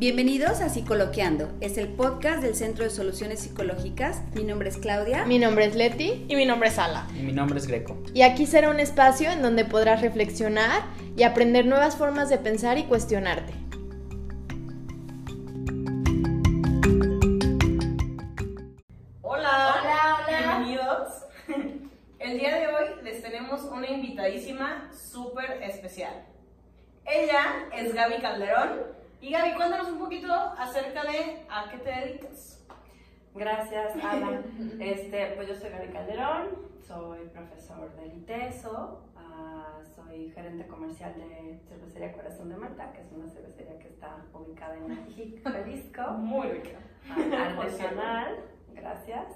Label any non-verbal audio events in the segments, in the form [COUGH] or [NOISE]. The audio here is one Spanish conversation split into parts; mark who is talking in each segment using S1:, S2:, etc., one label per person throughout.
S1: Bienvenidos a Psicoloqueando, es el podcast del Centro de Soluciones Psicológicas. Mi nombre es Claudia.
S2: Mi nombre es Leti.
S3: Y mi nombre es Ala.
S4: Y mi nombre es Greco.
S2: Y aquí será un espacio en donde podrás reflexionar y aprender nuevas formas de pensar y cuestionarte.
S3: Hola.
S2: Hola, hola.
S3: Bienvenidos. [LAUGHS] El día de hoy les tenemos una invitadísima súper especial. Ella es Gaby Calderón. Y Gaby, cuéntanos un poquito acerca de a qué te dedicas.
S5: Gracias, [LAUGHS] Ana. Este, pues yo soy Gaby Calderón, soy profesor del ITESO, ah, soy gerente comercial de Cervecería Corazón de Marta, que es una cervecería que está ubicada en Ajijic, [LAUGHS] Jalisco.
S3: Muy rica.
S5: Ah, artesanal, [LAUGHS] gracias.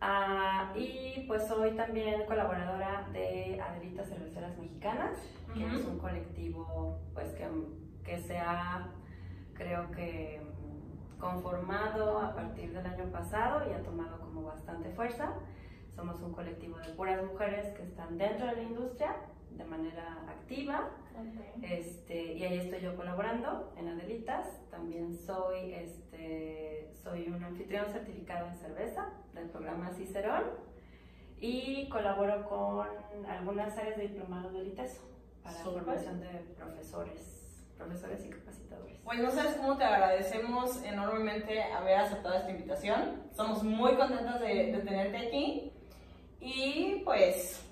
S5: Ah, y pues soy también colaboradora de Adelitas Cerveceras Mexicanas, que es un colectivo pues que, que se ha, creo que, conformado a partir del año pasado y ha tomado como bastante fuerza. Somos un colectivo de puras mujeres que están dentro de la industria de manera activa este, y ahí estoy yo colaborando en Adelitas. También soy, este, soy un anfitrión certificado en cerveza del programa Cicerón y colaboro con algunas áreas de diplomado del ITESO para
S3: Súper.
S5: formación de profesores, profesores y capacitadores.
S3: Pues no sabes cómo te agradecemos enormemente haber aceptado esta invitación. Estamos muy contentas de, de tenerte aquí. Y pues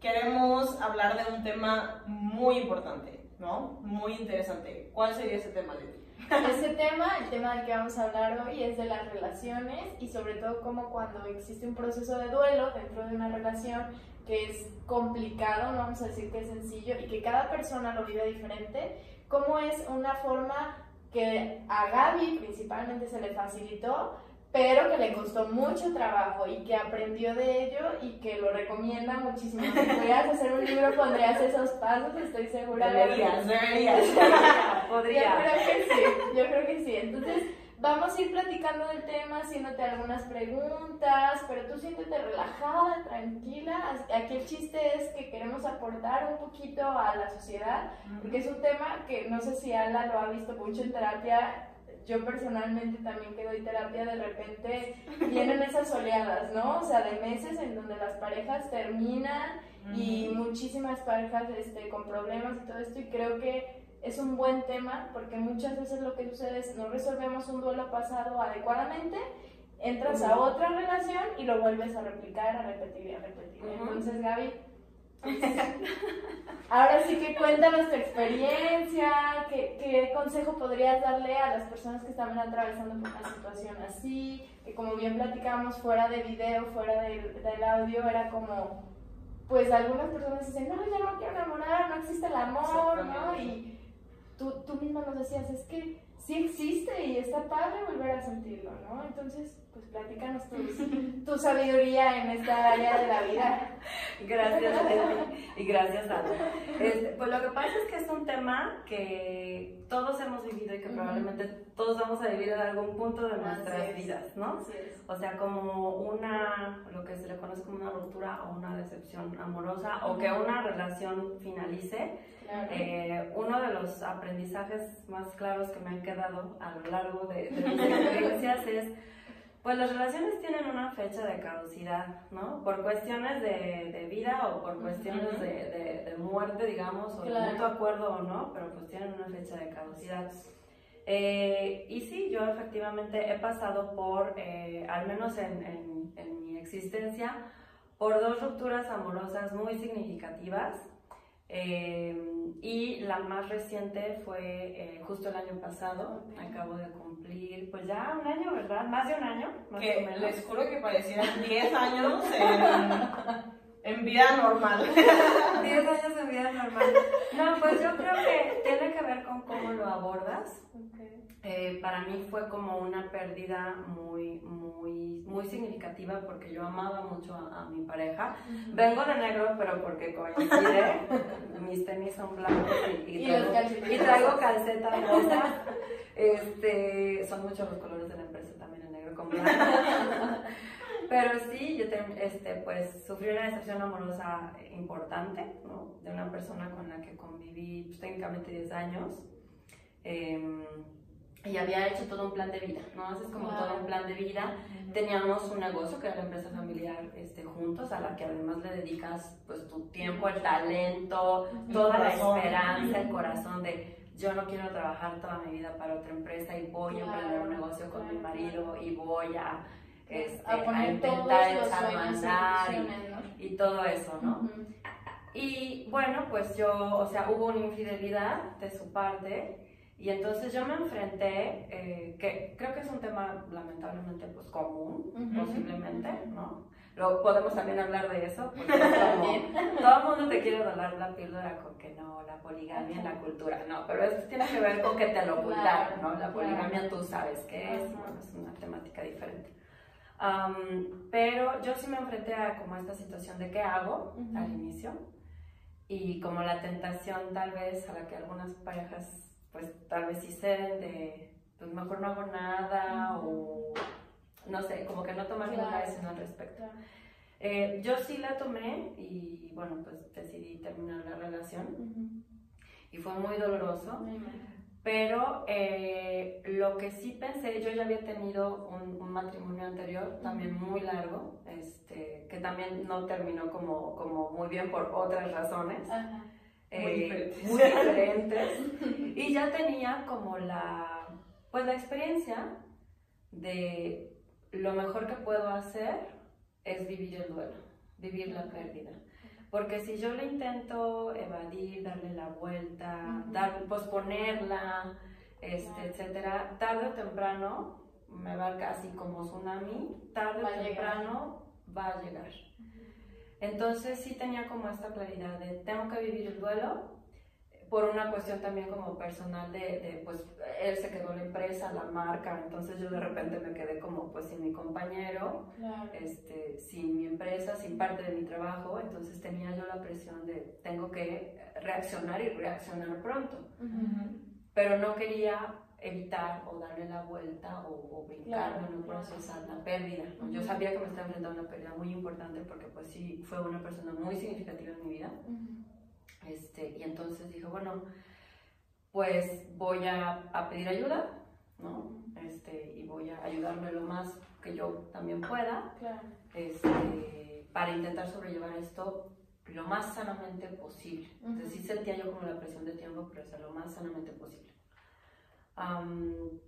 S3: queremos hablar de un tema muy importante, ¿no? Muy interesante. ¿Cuál sería ese tema, Leti? [LAUGHS]
S2: Ese tema, el tema del que vamos a hablar hoy es de las relaciones y sobre todo cómo cuando existe un proceso de duelo dentro de una relación que es complicado, no vamos a decir que es sencillo y que cada persona lo vive diferente, cómo es una forma que a Gaby principalmente se le facilitó, pero que le costó mucho trabajo y que aprendió de ello y que lo recomienda muchísimo. Si pudieras hacer un libro pondrías esos pasos, estoy segura. de-
S3: Deberías, deberías.
S2: Yo
S5: Podría.
S2: creo que sí, yo creo que sí. Entonces, vamos a ir platicando del tema, haciéndote algunas preguntas, pero tú siéntete relajada, tranquila. Aquí el chiste es que queremos aportar un poquito a la sociedad, porque es un tema que no sé si Ala lo ha visto mucho en terapia. Yo personalmente también que doy terapia, de repente [LAUGHS] vienen esas oleadas, ¿no? O sea, de meses en donde las parejas terminan y muchísimas parejas este, con problemas y todo esto y creo que es un buen tema porque muchas veces lo que sucede es no resolvemos un duelo pasado adecuadamente, entras a otra relación y lo vuelves a replicar, a repetir y a repetir. Entonces, Gaby, [LAUGHS] [LAUGHS] ahora sí que cuéntanos tu experiencia, ¿qué, qué consejo podrías darle a las personas que están atravesando por una situación así, que como bien platicábamos fuera de video, fuera del, del audio, era como pues algunas personas dicen, no, ya no quiero enamorar, no existe el amor, ¿no? Y tú, tú misma nos decías, es que sí existe y está padre volver a sentirlo, ¿no? Entonces, pues platícanos tus- tu sabiduría en esta área de la vida.
S5: Gracias, y gracias, Ana. Este, pues lo que pasa es que es un tema que todos hemos vivido y que probablemente todos vamos a vivir en algún punto de nuestras
S2: es.
S5: vidas, ¿no?
S2: Así es.
S5: O sea, como una, lo que se le conoce como una ruptura o una decepción amorosa o que una relación finalice.
S2: Claro.
S5: Eh, uno de los aprendizajes más claros que me han quedado a lo largo de, de mis [LAUGHS] experiencias es, pues las relaciones tienen una fecha de caducidad, ¿no? Por cuestiones de, de vida o por cuestiones de, de- de muerte, digamos, o de
S2: Claro.
S5: mutuo acuerdo o no, pero pues tienen una fecha de caducidad. Eh, y sí, yo efectivamente he pasado por, eh, al menos en, en- en mi existencia, por dos rupturas amorosas muy significativas. Eh, y la más reciente fue eh, justo el año pasado. Acabo de cumplir, pues ya un año, ¿verdad? Más de un año, más o
S3: Que
S5: menos.
S3: les juro que parecieran 10 años en, en vida normal. [LAUGHS]
S5: 10 años de vida normal. No, pues yo creo que tiene que ver con cómo lo abordas. Eh, para mí fue como una pérdida muy, muy, muy significativa porque yo amaba mucho a, a mi pareja. Vengo de negro, pero porque coincide, [LAUGHS] mis tenis son blancos y, y
S2: Y los
S5: traigo, y traigo
S2: rosas.
S5: calcetas rosas. Este, son muchos los colores de la empresa también en negro con blanco. [LAUGHS] Pero sí, yo te- este, pues, sufrí una decepción amorosa importante, ¿no? De una persona con la que conviví pues, técnicamente 10 años. Em, y había hecho todo un plan de vida, ¿no? Haces como todo un plan de vida. Teníamos un negocio que era la empresa familiar este, juntos, a la que además le dedicas pues tu tiempo, el talento, toda la esperanza, el corazón de yo no quiero trabajar toda mi vida para otra empresa y voy a emprender un negocio con mi marido y voy a, este, a, intentar ensarmandar y, y, todo eso, ¿no? Y bueno, pues yo, o sea, hubo una infidelidad de su parte y entonces yo me enfrenté, eh, que creo que es un tema lamentablemente pues común, posiblemente, ¿no? Lo, podemos también hablar de eso, porque [LAUGHS] todo el mundo te quiere donar la píldora con que no, la poligamia en la cultura, no, pero esto tiene que ver con que te lo ocultaron, ¿no? La poligamia tú sabes qué es, es una temática diferente. pero yo sí me enfrenté a como esta situación de qué hago al inicio y como la tentación tal vez a la que algunas parejas pues tal vez sí ceden de pues mejor no hago nada o no sé, como que no tomar ninguna decisión al respecto. Eh, yo sí la tomé y bueno, pues decidí terminar la relación y fue muy doloroso. Pero eh, lo que sí pensé, yo ya había tenido un, matrimonio anterior, también muy largo, este, que también no terminó como, como muy bien por otras razones.
S3: Muy eh, diferentes.
S5: Muy diferentes. [LAUGHS] y ya tenía como la, pues la experiencia de lo mejor que puedo hacer es vivir el duelo, vivir la pérdida. Porque si yo le intento evadir, darle la vuelta, dar, posponerla, este, etcétera, tarde o temprano me va casi como tsunami, tarde o temprano va a llegar. Entonces sí tenía como esta claridad de tengo que vivir el duelo, por una cuestión también como personal de, de, pues, él se quedó la empresa, la marca, entonces yo de repente me quedé como, pues, sin mi compañero, este, sin mi empresa, sin parte de mi trabajo, entonces tenía yo la presión de, tengo que reaccionar y reaccionar pronto, pero no quería evitar o darle la vuelta o, o brincarme, no procesar la pérdida. Yo sabía que me estaba enfrentando a una pérdida muy importante porque, pues, sí, fue una persona muy significativa en mi vida. Este, y entonces dije, bueno, pues voy a, a pedir ayuda, ¿no? Este, y voy a ayudarme lo más que yo también pueda este, para intentar sobrellevar esto lo más sanamente posible. Entonces sí sentía yo como la presión de tiempo, pero es lo más sanamente posible.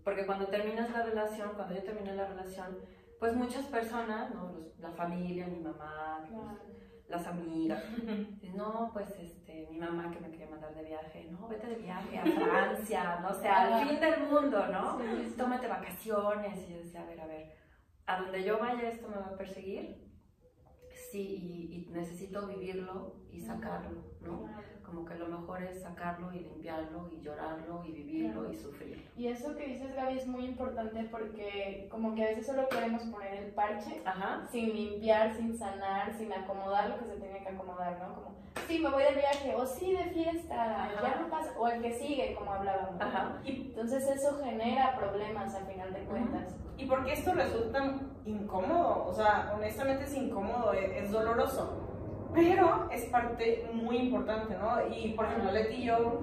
S5: Porque cuando terminas la relación, cuando yo terminé la relación, pues muchas personas, ¿no? la familia, mi mamá, las amigas. [LAUGHS] No, pues este, mi mamá que me quería mandar de viaje, no, vete de viaje a Francia, no sé, al fin del mundo, ¿no? Tómate vacaciones. Y yo decía, a ver, a ver, a donde yo vaya esto me va a perseguir. Sí, y, y necesito vivirlo y sacarlo, ¿no? como que lo mejor es sacarlo y limpiarlo y llorarlo y vivirlo y sufrirlo.
S2: Y eso que dices Gaby es muy importante porque como que a veces solo queremos poner el parche sin limpiar, sin sanar, sin acomodar lo que se tiene que acomodar, ¿no? Como, sí, me voy de viaje o sí de fiesta, ya no pasa, o el que sigue, como hablábamos. Entonces eso genera problemas al final de cuentas.
S3: Y porque esto resulta incómodo, o sea, honestamente es incómodo, es doloroso pero es parte muy importante, ¿no? Y por ejemplo, Leti y yo,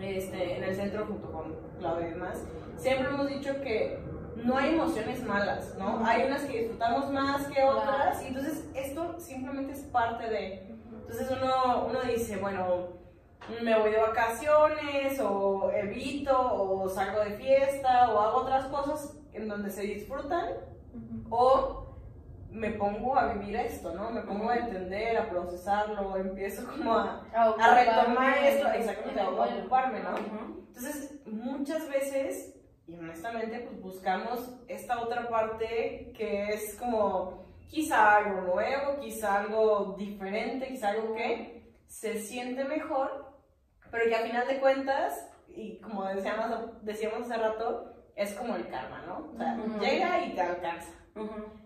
S3: este, en el centro, junto con Claudia y demás, siempre hemos dicho que no hay emociones malas, ¿no? Hay unas que disfrutamos más que otras, y entonces esto simplemente es parte de. Entonces uno, uno dice, bueno, me voy de vacaciones, o evito, o salgo de fiesta, o hago otras cosas en donde se disfrutan, o me pongo a vivir esto, ¿no? Me pongo a entender, a procesarlo, empiezo como a, a, retomar esto, exactamente, a ocuparme, ¿no? Entonces, muchas veces, y honestamente, pues buscamos esta otra parte que es como quizá algo nuevo, quizá algo diferente, quizá algo que se siente mejor, pero que a final de cuentas, y como decíamos, decíamos hace rato, es como el karma, ¿no? O sea, llega y te alcanza.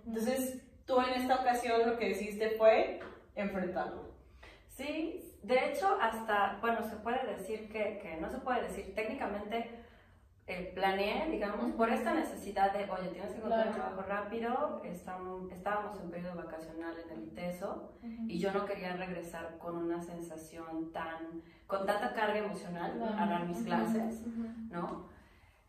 S3: Entonces, tú en esta ocasión lo que decidiste fue enfrentarlo.
S5: Sí, de hecho, hasta, bueno, se puede decir que, que no se puede decir técnicamente. Eh, planeé, digamos, por esta necesidad de, oye, tienes que encontrar un trabajo rápido, estábamos en periodo vacacional en el ITESO y yo no quería regresar con una sensación tan, con tanta carga emocional a dar mis clases, ¿no?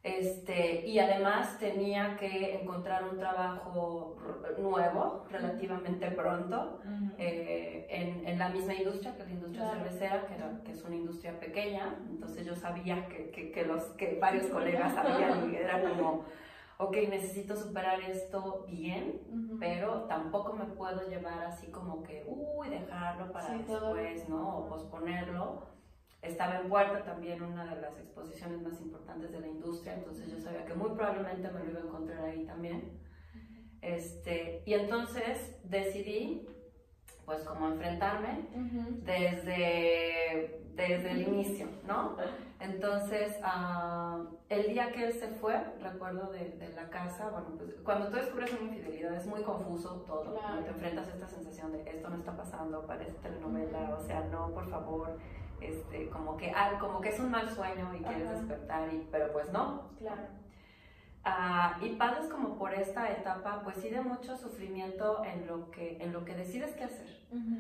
S5: Este, y además tenía que encontrar un trabajo nuevo relativamente pronto eh, en, en la misma industria que la industria
S2: Claro.
S5: cervecera, que, era- que es una industria pequeña. Entonces yo sabía que, que, que los, que varios colegas sabían y era como, ok, necesito superar esto bien, pero tampoco me puedo llevar así como que, uy, dejarlo para
S2: Sí, todo.
S5: después, ¿no? O posponerlo. Estaba en puerta también una de las exposiciones más importantes de la industria, entonces yo sabía que muy probablemente me lo iba a encontrar ahí también. Este, y entonces decidí, pues, como enfrentarme desde, desde el inicio, ¿no? Entonces, ah, el día que él se fue, recuerdo de, de la casa, bueno, pues cuando tú descubres una infidelidad es muy confuso todo.
S2: Claro.
S5: Te enfrentas a esta sensación de esto no está pasando, parece telenovela, o sea, no, por favor, este, como que, ah, como que es un mal sueño y quieres
S2: Ajá.
S5: despertar, y, pero pues no.
S2: Claro.
S5: Ah, y pasas como por esta etapa, pues sí, de mucho sufrimiento en lo que, en lo que decides qué hacer.
S2: Ujú.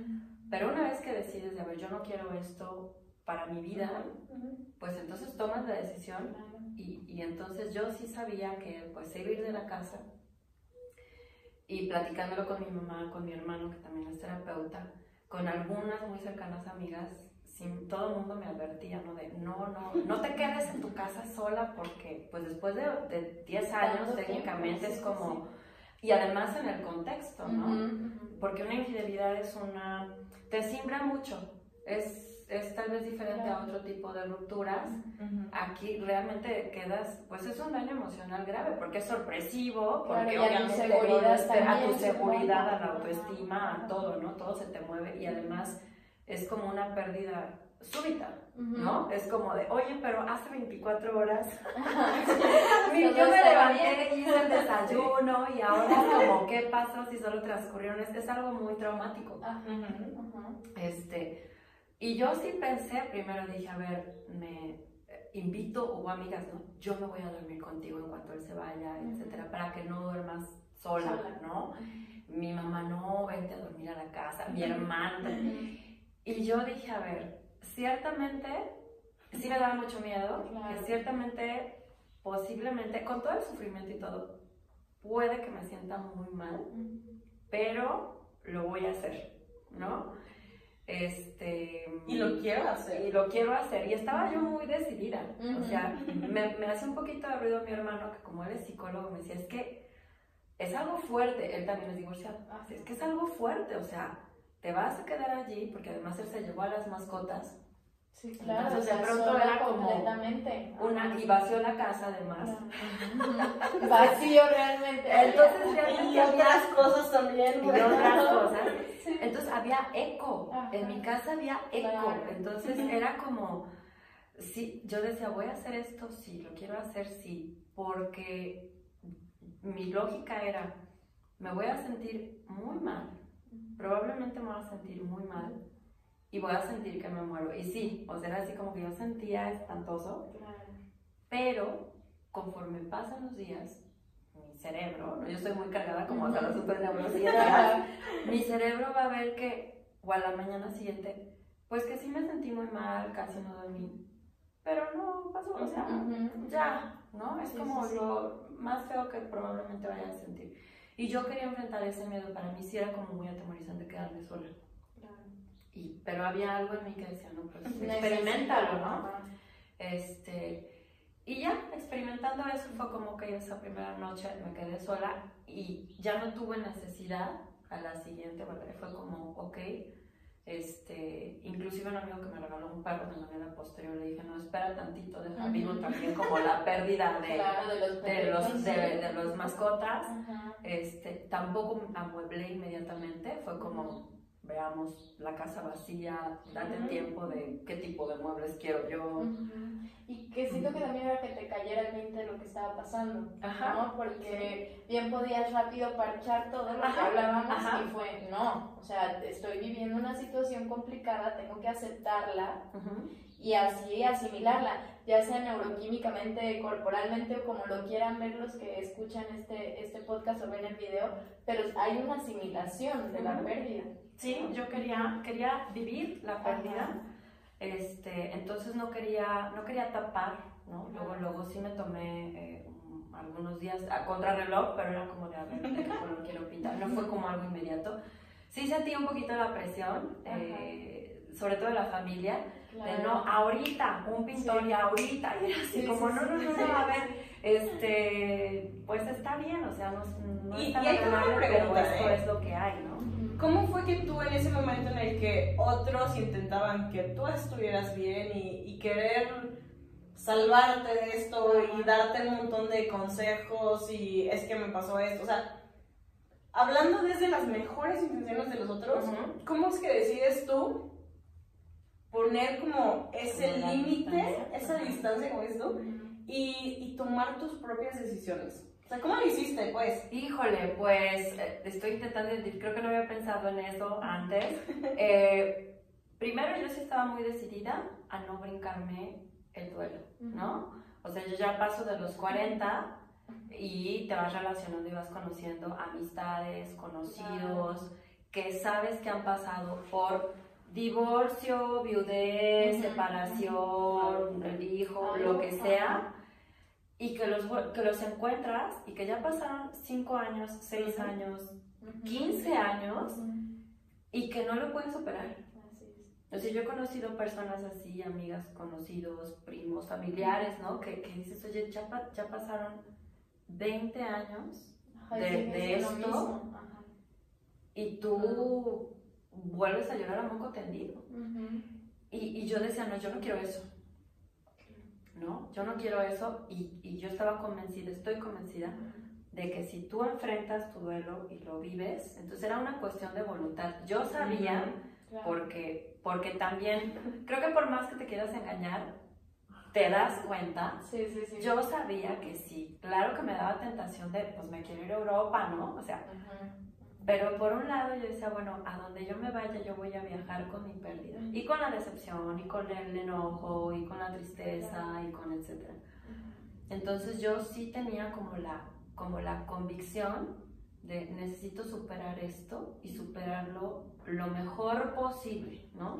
S5: Pero una vez que decides, de, a ver, yo no quiero esto para mi vida, pues entonces tomas la decisión
S2: Claro.
S5: y, y entonces yo sí sabía que pues ir de la casa y platicándolo con mi mamá, con mi hermano que también es terapeuta, con algunas muy cercanas amigas, sin, todo el mundo me advertía, ¿no? De no, no, no te quedes en tu casa sola porque pues después de, de 10 años técnicamente es
S2: sí,
S5: como... Y además en el contexto, ¿no?
S2: Ujú, ujú.
S5: Porque una infidelidad es una... te simbra mucho, es, es tal vez diferente a
S2: Claro.
S5: otro tipo de rupturas. Aquí realmente quedas, pues es un daño emocional grave, porque es sorpresivo,
S2: Claro,
S5: porque
S2: a tu
S5: obviamente
S2: seguridad
S5: no, este, a tu seguridad, a la autoestima, a todo, ¿no? Todo se te mueve y además es como una pérdida súbita. ¿no? Es como de, oye, pero hace 24 horas [LAUGHS] [LAUGHS] yo me levanté y hice el desayuno y ahora es como, [LAUGHS] ¿qué pasó si solo transcurrieron? Es, es algo muy traumático. Este, y yo sí pensé, primero dije, a ver, me eh, invito, hubo amigas, ¿no? Yo me voy a dormir contigo en cuanto él se vaya, etcétera, para que no duermas sola,
S2: Sola.
S5: ¿no? Mi mamá, no, vente a dormir a la casa, mi hermana. Y yo dije, a ver, ciertamente, sí me daba mucho miedo,
S2: Claro.
S5: que ciertamente, posiblemente, con todo el sufrimiento y todo, puede que me sienta muy mal, pero lo voy a hacer, ¿no? Este...
S3: Y lo quiero hacer.
S5: Y lo quiero hacer. Y estaba yo muy decidida. O sea, me, me hace un poquito de ruido mi hermano, que como él es psicólogo, me decía, es que es algo fuerte. Él también es divorciado.
S2: Ah,
S5: Es que es algo fuerte. O sea, te vas a quedar allí, porque además él se llevó a las mascotas.
S2: Sí, claro.
S5: Entonces, de pronto era como
S2: completamente.
S5: Una, y vació la casa además.
S2: Ujú. [LAUGHS] Vacío realmente.
S5: Entonces
S3: Y
S5: realmente
S3: otras
S5: había...
S3: cosas también.
S5: Y otras cosas. [LAUGHS]
S2: Sí.
S5: Entonces había eco,
S2: Ajá.
S5: en mi casa había eco,
S2: Claro.
S5: entonces [LAUGHS] era como, sí, yo decía, voy a hacer esto, sí, lo quiero hacer, sí, porque mi lógica era, me voy a sentir muy mal, probablemente me voy a sentir muy mal y voy a sentir que me muero. Y sí, o sea, era así como que yo sentía espantoso,
S2: Claro.
S5: pero conforme pasan los días, mi cerebro, ¿no? yo estoy muy cargada como hasta la super neurociencia, [LAUGHS] mi cerebro va a ver que, o a la mañana siguiente, pues que sí me sentí muy mal, casi no dormí, pero no pasó, o sea, ya, ¿no? Es
S2: Sí,
S5: como
S2: sí, sí.
S5: lo más feo que probablemente vaya a sentir. Y yo quería enfrentar ese miedo, para mí sí era como muy atemorizante quedarme sola.
S2: Claro.
S5: Y, pero había algo en mí que decía, no, pues experimentalo, ¿no? Este, y ya, experimentando eso fue como que esa primera noche me quedé sola y ya no tuve necesidad a la siguiente, bueno, fue como, ok, este, inclusive un amigo que me regaló un perro de manera posterior le dije, no, espera tantito, deja vivo también como la pérdida de, [LAUGHS]
S2: Claro, de los
S5: de, los,
S2: perritos,
S5: de,
S2: sí.
S5: de los mascotas.
S2: Ajá.
S5: Este, tampoco amueblé inmediatamente, fue como, veamos la casa vacía, date tiempo de qué tipo de muebles quiero yo.
S2: Y que siento que también era que te cayera el 20 de lo que estaba pasando,
S5: Ajá.
S2: ¿no? Porque bien podías rápido parchar todo lo que hablábamos
S5: ajá.
S2: y fue, no, o sea, estoy viviendo una situación complicada, tengo que aceptarla y así asimilarla, ya sea neuroquímicamente, corporalmente o como lo quieran ver los que escuchan este, este podcast o ven el video, pero hay una asimilación de la pérdida.
S5: Sí, yo quería, quería vivir la pérdida. Este, entonces no no quería, no quería tapar, ¿no? Luego, luego sí me tomé eh, un- algunos días a contrarreloj, pero era como de, a ver, ¿de qué color quiero pintar? No fue como algo inmediato. Sí sentí un poquito la presión, eh, sobre todo de la familia, de no, ahorita, un pintor
S2: Sí.
S5: y ahorita, y era así
S2: Sí,
S5: como,
S2: sí,
S5: no, no, no, no, a ver, [LAUGHS] este, pues está bien, o sea, no, no
S3: Y-
S5: es tan
S3: y una
S5: pero esto
S3: ¿eh?
S5: es lo que hay, ¿no?
S3: ¿Cómo fue que tú en ese momento en el que otros intentaban que tú estuvieras bien y, y querer salvarte de esto y darte un montón de consejos y es que me pasó esto? O sea, hablando desde las mejores intenciones de los otros. ¿cómo es que decides tú poner como ese límite, esa distancia, tú, y, y tomar tus propias decisiones? Sea, ¿cómo lo hiciste, pues?
S5: Híjole, pues eh, estoy intentando, creo que no había pensado en eso antes. [LAUGHS] Eh, primero yo sí estaba muy decidida a no brincarme el duelo, ¿no? O sea, yo ya paso de los 40 y te vas relacionando y vas conociendo amistades, conocidos, que sabes que han pasado por divorcio, viudez, separación, el hijo, lo que sea, y que los, que los encuentras y que ya pasaron 5 años, 6
S3: Ujú.
S5: años, 15 años y que no lo pueden superar.
S2: Así es.
S5: Yo he conocido personas así, amigas, conocidos, primos, familiares, ¿no? Que, que dices, oye, ya, pa- ya pasaron 20 años De- de esto, y tú vuelves a llorar a moco tendido. Y, y yo decía, no, yo no quiero eso. ¿No? Yo no quiero eso y, y yo estaba convencida, estoy convencida de que si tú enfrentas tu duelo y lo vives, entonces era una cuestión de voluntad. Yo sabía,
S2: Claro.
S5: porque, porque también, creo que por más que te quieras engañar, te das cuenta.
S2: Sí, sí, sí.
S5: Yo sabía que sí, claro que me daba tentación de, pues me quiero ir a Europa, ¿no? O sea. Pero por un lado yo decía, bueno, a donde yo me vaya yo voy a viajar con mi pérdida. Y con la decepción, y con el enojo, y con la tristeza, y con etcétera. Entonces yo sí tenía como la, como la convicción de necesito superar esto y superarlo lo mejor posible, ¿no?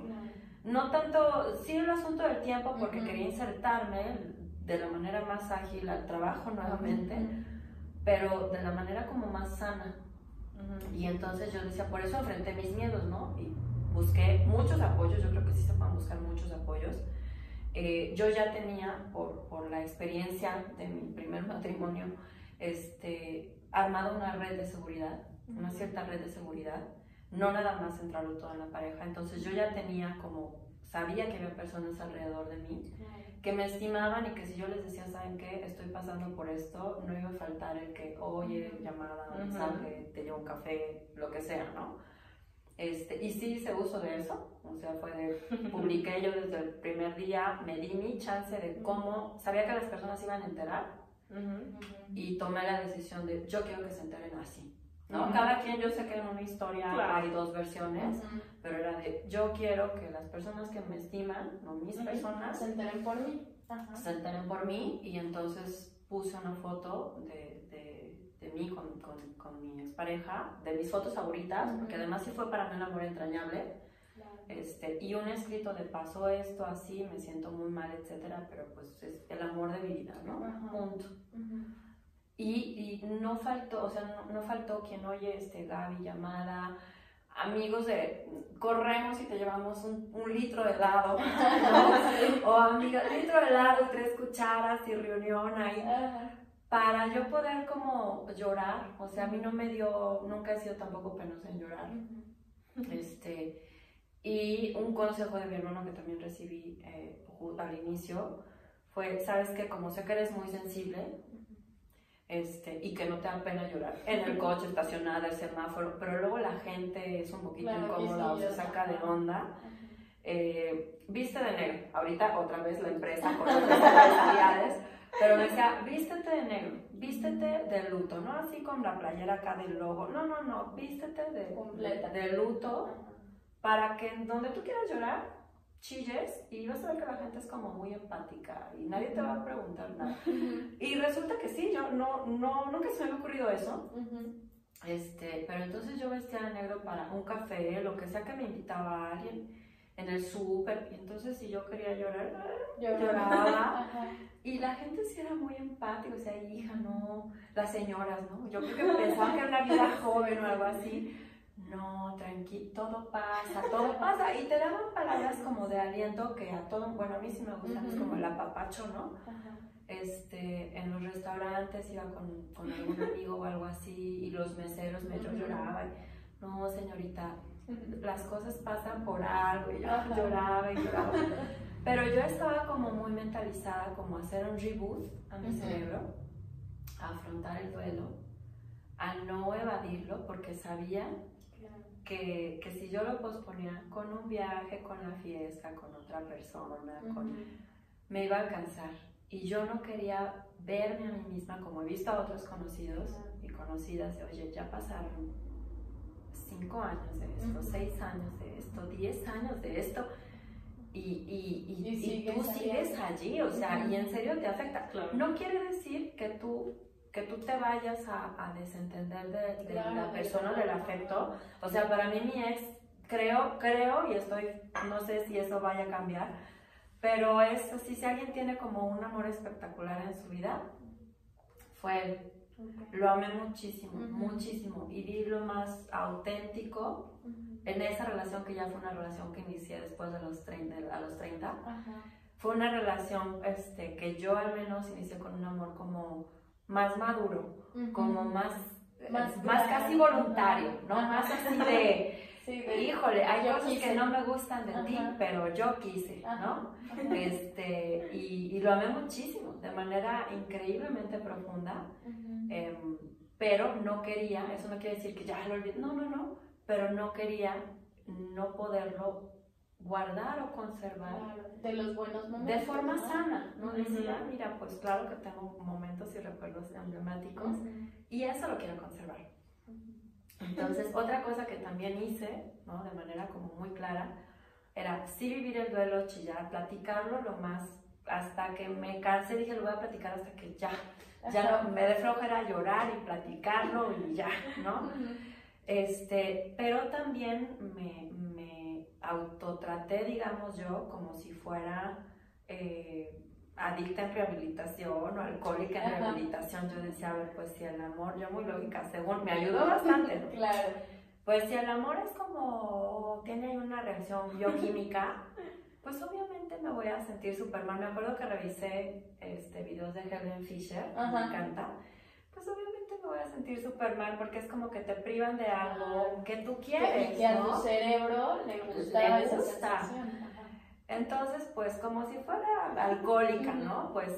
S5: No tanto, sí el asunto del tiempo porque quería insertarme de la manera más ágil al trabajo nuevamente, pero de la manera como más sana. Y entonces yo decía, por eso enfrenté mis miedos, ¿no? Y busqué muchos apoyos, yo creo que sí se pueden buscar muchos apoyos. Eh, yo ya tenía, por, por la experiencia de mi primer [LAUGHS] matrimonio, este, armado una red de seguridad, una cierta red de seguridad, no nada más centrarlo todo en la pareja. Entonces yo ya tenía como, sabía que había personas alrededor de mí. Que me estimaban y que si yo les decía, ¿saben qué? Estoy pasando por esto, no iba a faltar el que, oye, llamada,
S3: Ujú.
S5: mensaje, te llevo un café, lo que sea, ¿no? Este, y sí hice uso de eso, o sea, fue de, [LAUGHS] publiqué yo desde el primer día, me di mi chance de cómo, sabía que las personas iban a enterar
S3: Ujú.
S5: y tomé la decisión de, yo quiero que se enteren así, ¿no? Cada quien, yo sé que en una historia
S3: Claro.
S5: hay dos versiones, pero era de, yo quiero que las personas que me estiman, no mis personas,
S2: Se enteren por mí.
S5: Se enteren por mí y entonces puse una foto de, de, de mí con, con, con mi expareja, de mis fotos favoritas, porque además sí fue para mí un amor entrañable,
S2: Claro.
S5: este, y un escrito de pasó esto así, me siento muy mal, etcétera, pero pues es el amor de mi vida, ¿no?
S2: Ajá.
S5: Punto. Y, y no faltó, o sea, no, no faltó quien oye, este, Gaby, llamada, amigos de, corremos y te llevamos un, un litro de helado, [LAUGHS] ¿no? o amiga, litro de helado, tres cucharas y reunión ahí,
S2: Ajá.
S5: para yo poder como llorar, o sea, a mí no me dio, nunca he sido tampoco penosa en llorar, este, y un consejo de mi hermano que también recibí eh, al inicio fue, sabes que como sé que eres muy sensible, este, y que no te da pena llorar. En el coche, estacionada, el semáforo, pero luego la gente es un poquito
S2: Claro
S5: incómoda o se saca de onda. Eh, viste de negro, ahorita otra vez la empresa con [LAUGHS] las responsabilidades, pero me decía, vístete de negro, vístete de luto, no así con la playera acá del logo, no, no, no, vístete de,
S2: Completa.
S5: de luto para que donde tú quieras llorar, chilles y vas a ver que la gente es como muy empática y nadie te va a preguntar nada. Y resulta que sí, yo no, no, nunca se me había ocurrido eso. Este, pero entonces yo vestía de negro para un café, lo que sea que me invitaba a alguien. en el súper. Y entonces si yo quería llorar,
S2: Lloraba. [LAUGHS]
S5: Y la gente sí era muy empática, o sea, hija, no, las señoras, ¿no? Yo creo que pensaban que era una vida [LAUGHS] joven o algo así. No, tranquilo, todo pasa, todo pasa. Y te daban palabras como de aliento que a todo, bueno, a mí sí me gustan, es como el apapacho, ¿no?
S2: Ajá.
S5: Este, en los restaurantes iba con, con algún amigo o algo así y los meseros me yo
S2: Ujú.
S5: lloraban. No, señorita, las cosas pasan por algo y yo lloraba y lloraba. [LAUGHS] Pero yo estaba como muy mentalizada como hacer un reboot a mi cerebro, a afrontar el duelo, a no evadirlo porque sabía. Que, que si yo lo posponía con un viaje, con la fiesta, con otra persona, con,
S2: Ujú.
S5: me iba a alcanzar. Y yo no quería verme a mí misma como he visto a otros conocidos y conocidas de, oye, ya pasaron cinco años de esto,
S2: Ujú.
S5: seis años de esto, diez años de esto. Y, y, y,
S2: Y
S5: y
S2: sigues
S5: tú sigues allí, o sea,
S2: Ujú.
S5: y en serio te afecta.
S3: Claro.
S5: No quiere decir que tú, que tú te vayas a, a desentender de, de
S2: Claro,
S5: la persona o del afecto. O sea, para mí mi ex, creo, creo, y estoy, no sé si eso vaya a cambiar, pero es así, si alguien tiene como un amor espectacular en su vida, fue él. Lo amé muchísimo, muchísimo, y vi lo más auténtico
S2: Ujú.
S5: en esa relación que ya fue una relación que inicié después de los 30, a los 30.
S2: Ajá.
S5: Fue una relación este, que yo al menos inicié con un amor como más maduro, como más,
S2: Más
S5: más,
S2: claro.
S5: casi voluntario, ¿no? Más así [LAUGHS] de,
S2: Sí, de-
S5: híjole, hay cosas
S2: quise.
S5: que no me gustan de ti, pero yo quise. ¿no? Este, y, y lo amé muchísimo, de manera increíblemente profunda, em, pero no quería, eso no quiere decir que ya lo olvidé, no, no, no, pero no quería no poderlo guardar o conservar
S2: Claro, de los buenos momentos.
S5: de forma
S2: ¿no?
S5: sana, ¿no?
S2: Ujú.
S5: Decía, mira, pues claro que tengo momentos y recuerdos emblemáticos y eso lo quiero conservar. Entonces, otra cosa que también hice, ¿no? De manera como muy clara, era sí vivir el duelo, chillar, platicarlo lo más, hasta que me cansé, dije, lo voy a platicar hasta que ya, ya no, me dé flojera llorar y platicarlo y ya, ¿no? Este, pero también me autotraté, digamos yo, como si fuera eh, adicta en rehabilitación o alcohólica en
S2: Ajá.
S5: rehabilitación. Yo decía, a ver, pues si el amor, yo muy lógica, según, me ayudó bastante, ¿no?
S2: Claro.
S5: Pues si el amor es como, tiene una reacción bioquímica, pues obviamente me voy a sentir súper mal. Me acuerdo que revisé este, videos de Helen Fisher,
S2: Ajá.
S5: me encanta. Pues obviamente me voy a sentir súper mal porque es como que te privan de algo que tú quieres,
S2: que a
S5: ¿no?
S2: tu cerebro le gustaba
S5: Le
S2: esa
S5: gusta.
S2: sensación. Ajá.
S5: Entonces, pues como si fuera alcohólica, ¿no? Pues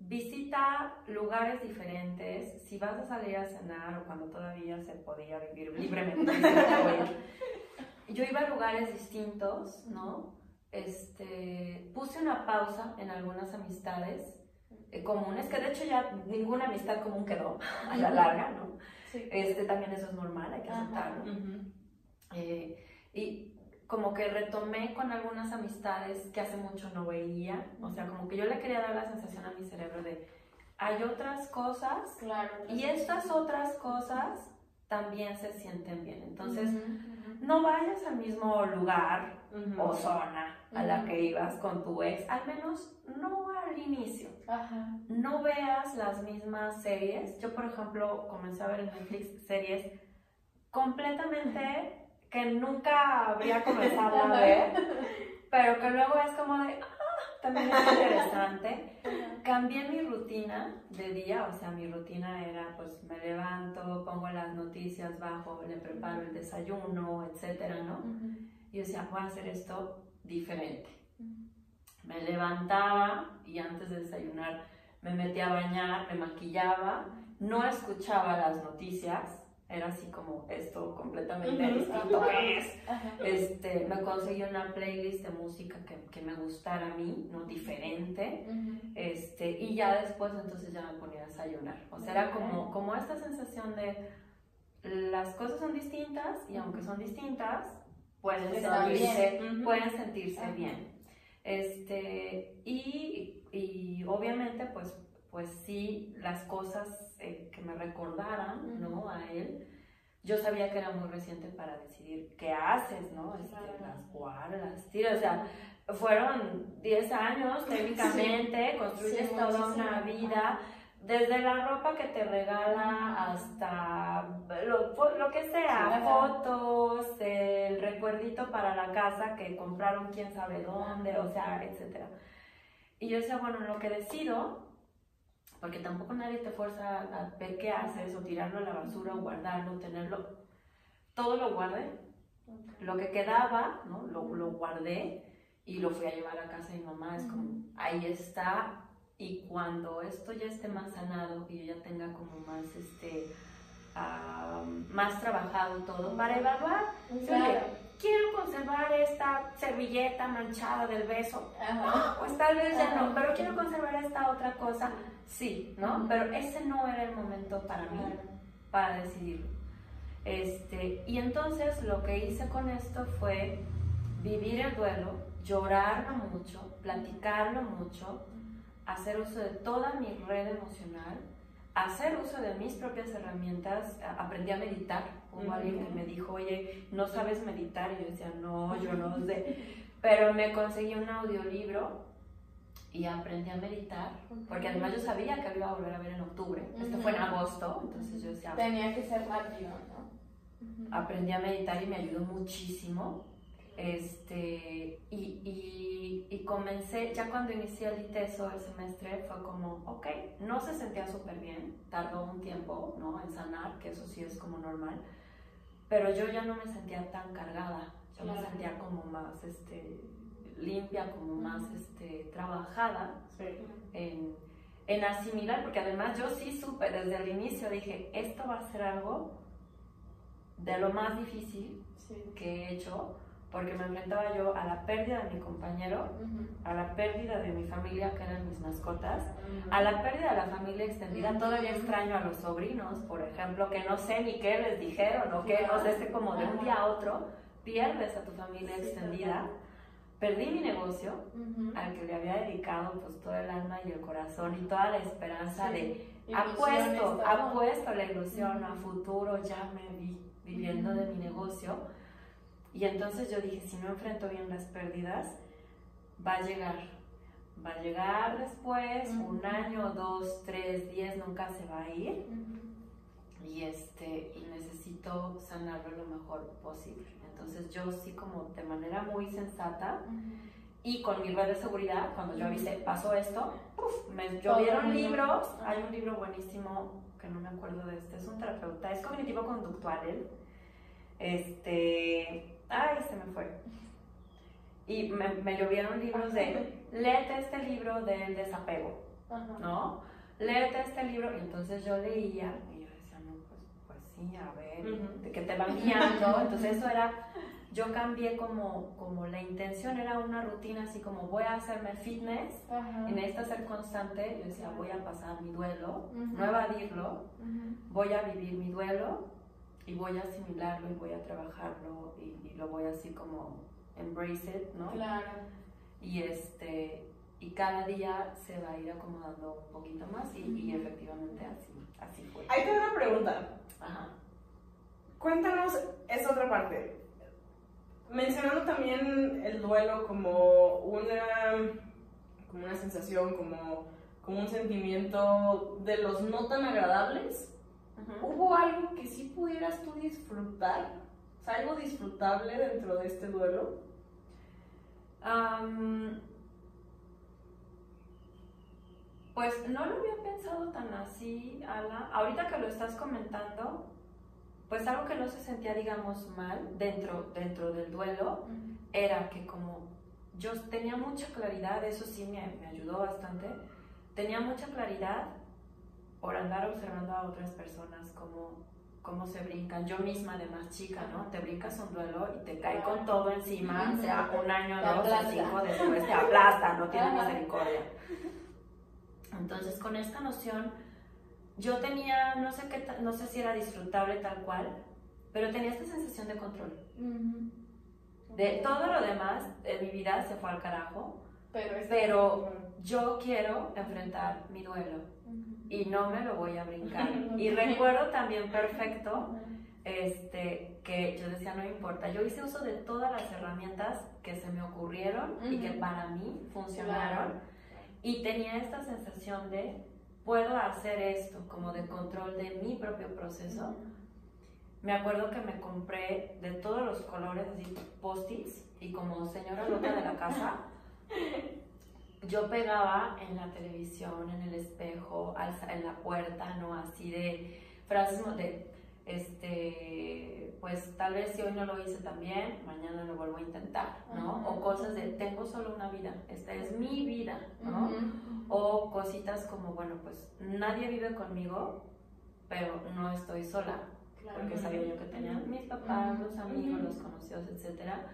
S5: visita lugares diferentes. Si vas a salir a cenar o cuando todavía se podía vivir libremente, [LAUGHS] yo iba a lugares distintos, ¿no? Este, puse una pausa en algunas amistades comunes, que de hecho ya ninguna amistad común quedó [LAUGHS] a la larga, ¿no?
S2: Sí.
S5: Este, también eso es normal, hay que aceptarlo.
S3: Ujú.
S5: Eh, y como que retomé con algunas amistades que hace mucho no veía, o sea, como que yo le quería dar la sensación a mi cerebro de, hay otras cosas
S2: Claro.
S5: y estas otras cosas también se sienten bien. Entonces,
S2: Ujú, ujú.
S5: no vayas al mismo lugar o zona a la que ibas con tu ex, al menos no inicio.
S2: Ajá.
S5: No veas las mismas series. Yo, por ejemplo, comencé a ver en Netflix series completamente que nunca habría [LAUGHS] comenzado a ver, pero que luego es como de, ah, también es interesante. Cambié mi rutina de día, o sea, mi rutina era, pues, me levanto, pongo las noticias bajo, le preparo el desayuno, etcétera, ¿no? Y yo decía, voy a hacer esto diferente. Me levantaba y antes de desayunar me metía a bañar, me maquillaba, no escuchaba las noticias, era así como esto completamente distinto que es.
S2: Ajá.
S5: Este, me conseguí una playlist de música que, que me gustara a mí, ¿no? Diferente. Este, y ya después entonces ya me ponía a desayunar. O sea, era como, como esta sensación de las cosas son distintas y aunque son distintas, pueden
S2: Está
S5: sentirse,
S3: bien.
S5: Pueden sentirse bien. Este, y, y obviamente pues, pues sí, las cosas eh, que me recordaran, ¿no? A él. yo sabía que era muy reciente para decidir qué haces, ¿no? Este, las guardas, tiras, o sea, fueron 10 años [LAUGHS] técnicamente, construyes toda una vida, desde la ropa que te regala hasta lo, lo que sea, fotos, el recuerdito para la casa que compraron quién sabe dónde, o sea, etc. Y yo decía, bueno, lo que decido porque tampoco nadie te fuerza a ver qué haces o tirarlo a la basura o guardarlo, tenerlo. Todo lo guardé. Lo que quedaba, ¿no? Lo, lo, guardé y lo fui a llevar a casa de mi mamá. Es como, ahí está. Y cuando esto ya esté más sanado y yo ya tenga como más, este, uh, más trabajado todo, para evaluar, quiero conservar esta servilleta manchada del beso. Pues tal vez ya no, pero quiero conservar esta otra cosa sí, ¿no? Pero ese no era el momento para mí, para decidirlo. Este, y entonces lo que hice con esto fue vivir el duelo, llorarlo mucho, platicarlo mucho, hacer uso de toda mi red emocional, hacer uso de mis propias herramientas. Aprendí a meditar. Hubo alguien que me dijo, oye, ¿no sabes meditar? Y yo decía, no, yo no sé. [LAUGHS] Pero me conseguí un audiolibro y aprendí a meditar, porque además yo sabía que lo iba a volver a ver en octubre. Esto fue en agosto, entonces yo decía...
S2: Tenía que ser rápido, ¿no?
S5: Aprendí a meditar y me ayudó muchísimo. Este, y, y, y comencé, ya cuando inicié el ITESO el semestre, fue como, ok, no se sentía súper bien, tardó un tiempo, ¿no? En sanar, que eso sí es como normal, pero yo ya no me sentía tan cargada, yo me sentía como más, este, limpia, como más este, trabajada en, en, asimilar, porque además yo sí supe desde el inicio, dije, esto va a ser algo de lo más difícil que he hecho, porque me enfrentaba yo a la pérdida de mi compañero, a la pérdida de mi familia, que eran mis mascotas, a la pérdida de la familia extendida. Todavía extraño a los sobrinos, por ejemplo, que no sé ni qué les dijeron o qué, no sé, este como de un día a otro pierdes a tu familia extendida. perdí mi negocio al que le había dedicado pues todo el alma y el corazón y toda la esperanza de apuesto, apuesto la ilusión a futuro, ya me vi viviendo de mi negocio. Y entonces yo dije, si no enfrento bien las pérdidas, va a llegar, va a llegar después, un año, dos, tres, diez, nunca se va a ir. Y, este, y necesito sanarlo lo mejor posible. Entonces yo sí como de manera muy sensata y con mi red de seguridad, cuando yo avisé, pasó esto, me llovieron libros. Hay un libro buenísimo que no me acuerdo de este, es un terapeuta, es cognitivo conductual él. Este, ay, se me fue. Y me, me llovieron libros de, léete este libro del desapego, ¿no? Léete este libro. Y entonces yo leía a ver, de que te van guiando. Entonces eso era, yo cambié como, como la intención era una rutina así como voy a hacerme fitness y necesito ser constante. Yo decía, voy a pasar mi duelo, no evadirlo, voy a vivir mi duelo y voy a asimilarlo y voy a trabajarlo y, lo voy así como embrace it, ¿no?
S2: Claro.
S5: Y este y cada día se va a ir acomodando un poquito más y, y efectivamente así, así fue.
S3: Ahí tengo una pregunta.
S5: Ajá.
S3: Cuéntanos esa otra parte. Mencionando también el duelo como una, como una sensación, como, como un sentimiento de los no tan agradables, ¿hubo algo que sí pudieras tú disfrutar? O sea, algo disfrutable dentro de este duelo.
S5: pues no lo había pensado tan así, Ala. Ahorita que lo estás comentando, pues algo que no se sentía, digamos, mal dentro, dentro del duelo era que como yo tenía mucha claridad, eso sí me, me, ayudó bastante, tenía mucha claridad por andar observando a otras personas como cómo se brincan, yo misma de más chica, ¿no? Te brincas un duelo y te cae con todo encima, sea un año, dos o cinco después, te aplasta, no tiene misericordia. Entonces, con esta noción yo tenía, no sé, qué, no sé si era disfrutable tal cual, pero tenía esta sensación de control. De todo lo demás de mi vida se fue al carajo, pero, yo quiero enfrentar mi duelo y no me lo voy a brincar. [LAUGHS] y recuerdo también perfecto este, que yo decía, no importa, yo hice uso de todas las herramientas que se me ocurrieron y que para mí funcionaron
S2: Claro.
S5: y tenía esta sensación de, puedo hacer esto, como de control de mi propio proceso. Me acuerdo que me compré de todos los colores, así post-its, y como señora loca de la casa, [LAUGHS] yo pegaba en la televisión, en el espejo, en la puerta, ¿no? Así de frases de, este, pues tal vez si hoy no lo hice también, mañana lo vuelvo a intentar, ¿no? O cosas de, tengo solo una vida, esta es mi vida, ¿no? O cositas como, bueno, pues nadie vive conmigo, pero no estoy sola,
S2: Claro.
S5: porque sabía yo que tenían mis papás, los amigos, los conocidos, etcétera.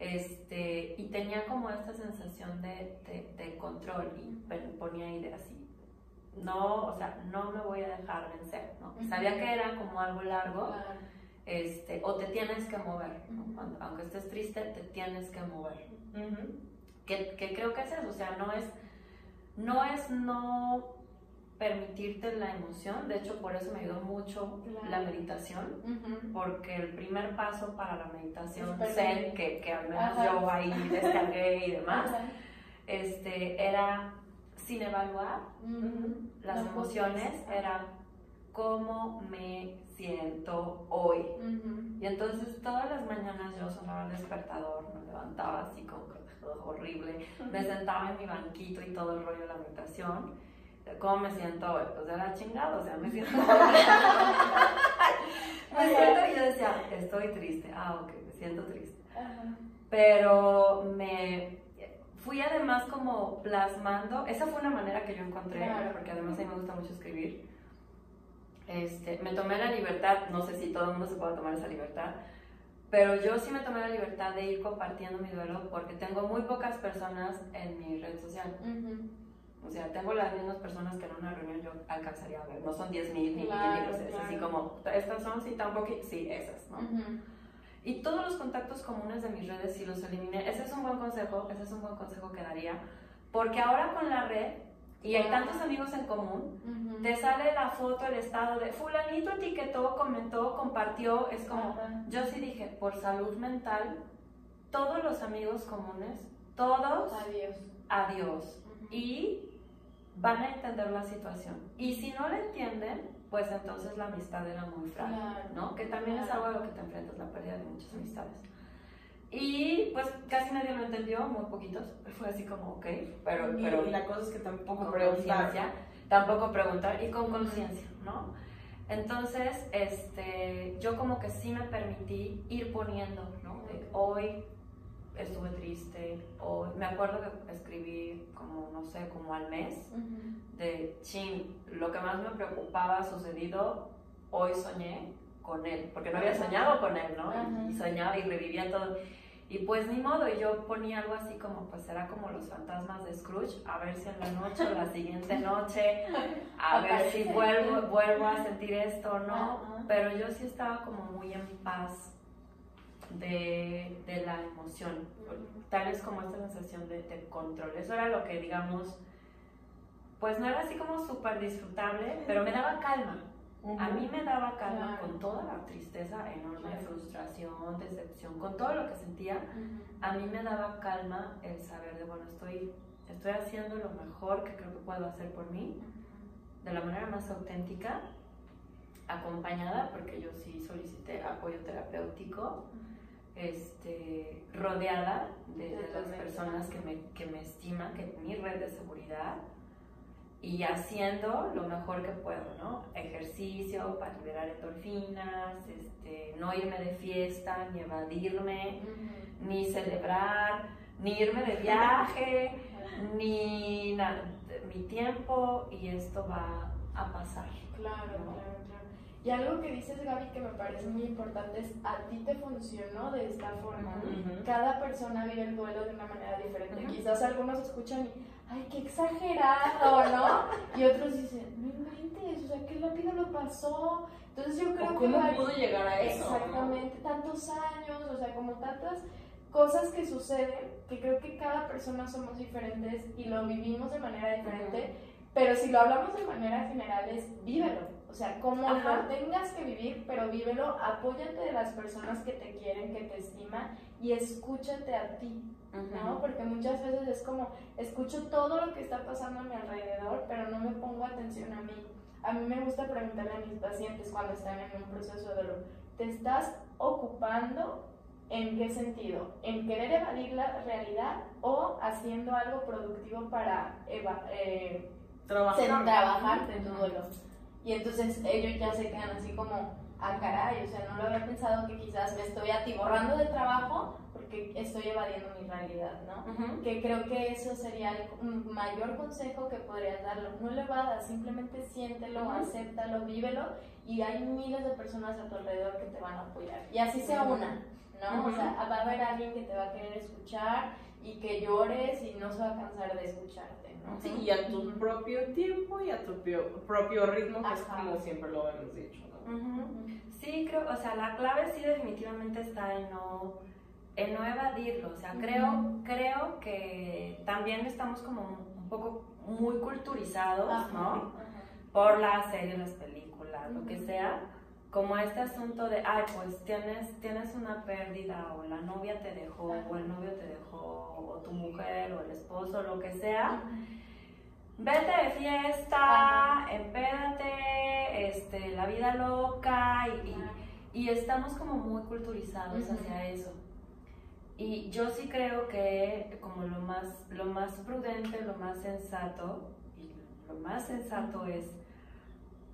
S5: Este, y tenía como esta sensación de, de, de control y ponía ideas así. No, o sea, no me voy a dejar vencer, ¿no? Sabía que era como algo largo, este, o te tienes que mover, ¿no? Cuando- aunque estés triste, te tienes que mover que, que creo que es eso, o sea, no es, no es no permitirte la emoción, de hecho por eso me ayudó mucho
S2: Claro.
S5: la meditación, porque el primer paso para la meditación zen, que, que al menos
S2: Ajá.
S5: yo ahí descargué y demás,
S2: Ajá.
S5: este, era sin evaluar las
S2: No
S5: emociones, era cómo me siento hoy. Y entonces todas las mañanas yo sonaba el despertador, me levantaba así como horrible, me [LAUGHS] sentaba en mi banquito y todo el rollo de la meditación. ¿Cómo me siento hoy? Pues de la chingada, o sea, me siento [LAUGHS] Me siento y yo decía, estoy triste. Ah, ok, me siento triste.
S2: Ajá.
S5: Pero me fui además como plasmando, esa fue una manera que yo encontré,
S2: Claro.
S5: porque además a mí me gusta mucho escribir. Este, me tomé la libertad, no sé si todo el mundo se puede tomar esa libertad, pero yo sí me tomé la libertad de ir compartiendo mi duelo porque tengo muy pocas personas en mi red social.
S2: Ujú.
S5: O sea, tengo las mismas personas que en una reunión yo alcanzaría a ver. No son 10 mil ni
S2: Claro,
S5: mil, o sea, es así
S2: claro.
S5: como, estas son, sí, tampoco, sí, esas, ¿no?
S2: Ujú.
S5: Y todos los contactos comunes de mis redes sí los eliminé. Ese es un buen consejo, ese es un buen consejo que daría. Porque ahora con la red, y hay tantos amigos en común,
S2: Ujú.
S5: te sale la foto, el estado de fulanito etiquetó, comentó, compartió. Es como,
S2: Ajá.
S5: yo sí dije, por salud mental, todos los amigos comunes, todos,
S2: Adiós.
S5: adiós.
S2: Ujú.
S5: Y van a entender la situación. Y si no la entienden, pues entonces la amistad era muy frágil,
S2: Claro.
S5: ¿no? Que también es
S2: Claro.
S5: algo a lo que te enfrentas, la pérdida de muchas amistades. Y pues casi nadie lo entendió, muy poquitos. [LAUGHS] Fue así como, ok, pero,
S3: Y,
S5: pero
S3: y la cosa es que tampoco preguntar.
S5: tampoco preguntar y con conciencia, ¿no? Entonces, este, yo como que sí me permití ir poniendo, ¿no? De hoy estuve triste, hoy, me acuerdo que escribí como, no sé, como al mes,
S2: Ujú.
S5: de chin, lo que más me preocupaba ha sucedido, hoy soñé con él, porque no había soñado con él, ¿no?
S2: Ajá.
S5: Y soñaba y revivía todo. Y pues ni modo, y yo ponía algo así como, pues era como los fantasmas de Scrooge, a ver si en la noche o la siguiente noche, a [LAUGHS] ver si vuelvo, vuelvo a sentir esto o no.
S2: Ajá.
S5: Pero yo sí estaba como muy en paz de, de la emoción, tal vez como esta sensación de, de control. Eso era lo que, digamos, pues no era así como súper disfrutable, pero me daba calma. A mí me daba calma
S2: Claro.
S5: con toda la tristeza enorme,
S2: Claro.
S5: frustración, decepción, con todo lo que sentía. A mí me daba calma el saber de, bueno, estoy, estoy haciendo lo mejor que creo que puedo hacer por mí, de la manera más auténtica, acompañada, porque yo sí solicité apoyo terapéutico, este, rodeada de, de las personas que me, que me estiman, que mi red de seguridad, y haciendo lo mejor que puedo, ¿no? Ejercicio para liberar endorfinas, este, no irme de fiesta, ni evadirme, ni celebrar, ni irme de viaje, [LAUGHS] ni nada, mi tiempo y esto va a pasar.
S2: Claro, claro, claro. Y algo que dices, Gaby, que me parece muy importante es, a ti te funcionó de esta forma. Cada persona vive el duelo de una manera diferente. Quizás algunos escuchan y, ay, qué exagerado, ¿no? Y otros dicen, no inventes, o sea, qué rápido lo pasó. Entonces yo creo
S3: ¿O
S2: que...
S3: ¿Cómo
S2: va-
S3: pudo llegar a eso? no?
S2: Exactamente, tantos años, o sea, como tantas cosas que suceden, que creo que cada persona somos diferentes y lo vivimos de manera diferente, Pero si lo hablamos de manera general es vívelo. O sea, como
S5: Ajá.
S2: lo tengas que vivir, pero vívelo, apóyate de las personas que te quieren, que te estiman y escúchate a ti, ¿no? Porque muchas veces es como, escucho todo lo que está pasando a mi alrededor, pero no me pongo atención a mí. A mí me gusta preguntarle a mis pacientes cuando están en un proceso de dolor, ¿te estás ocupando en qué sentido? ¿En querer evadir la realidad o haciendo algo productivo para eva- eh,
S3: Trabajar.
S2: trabajarte en tu dolor. Y entonces ellos ya se quedan así como, ah, caray, o sea, no lo había pensado que quizás me estoy atiborrando de trabajo porque estoy evadiendo mi realidad, ¿no? Que creo que eso sería el mayor consejo que podrías darlo. No le evadas, simplemente siéntelo,
S5: Ujú.
S2: acéptalo, vívelo y hay miles de personas a tu alrededor que te van a apoyar. Y así sea una, ¿no? O sea, va a haber alguien que te va a querer escuchar y que llores y no se va a cansar de escucharte, ¿no?
S3: Sí, y a tu propio tiempo y a tu propio, propio ritmo, que es como siempre lo hemos dicho, ¿no?
S5: Sí, creo, o sea, la clave sí definitivamente está en no, en no evadirlo. O sea, creo, creo que también estamos como un poco muy culturizados, ¿no? Por las series, las películas, lo que sea. Como este asunto de, ay, pues tienes, tienes una pérdida, o la novia te dejó, o el novio te dejó, o tu mujer, o el esposo, lo que sea. Vete de fiesta, empédate, este, la vida loca y, y- y estamos como muy culturizados
S2: Ujú.
S5: hacia eso. Y yo sí creo que como lo más, lo más prudente, lo más sensato, y lo más sensato es,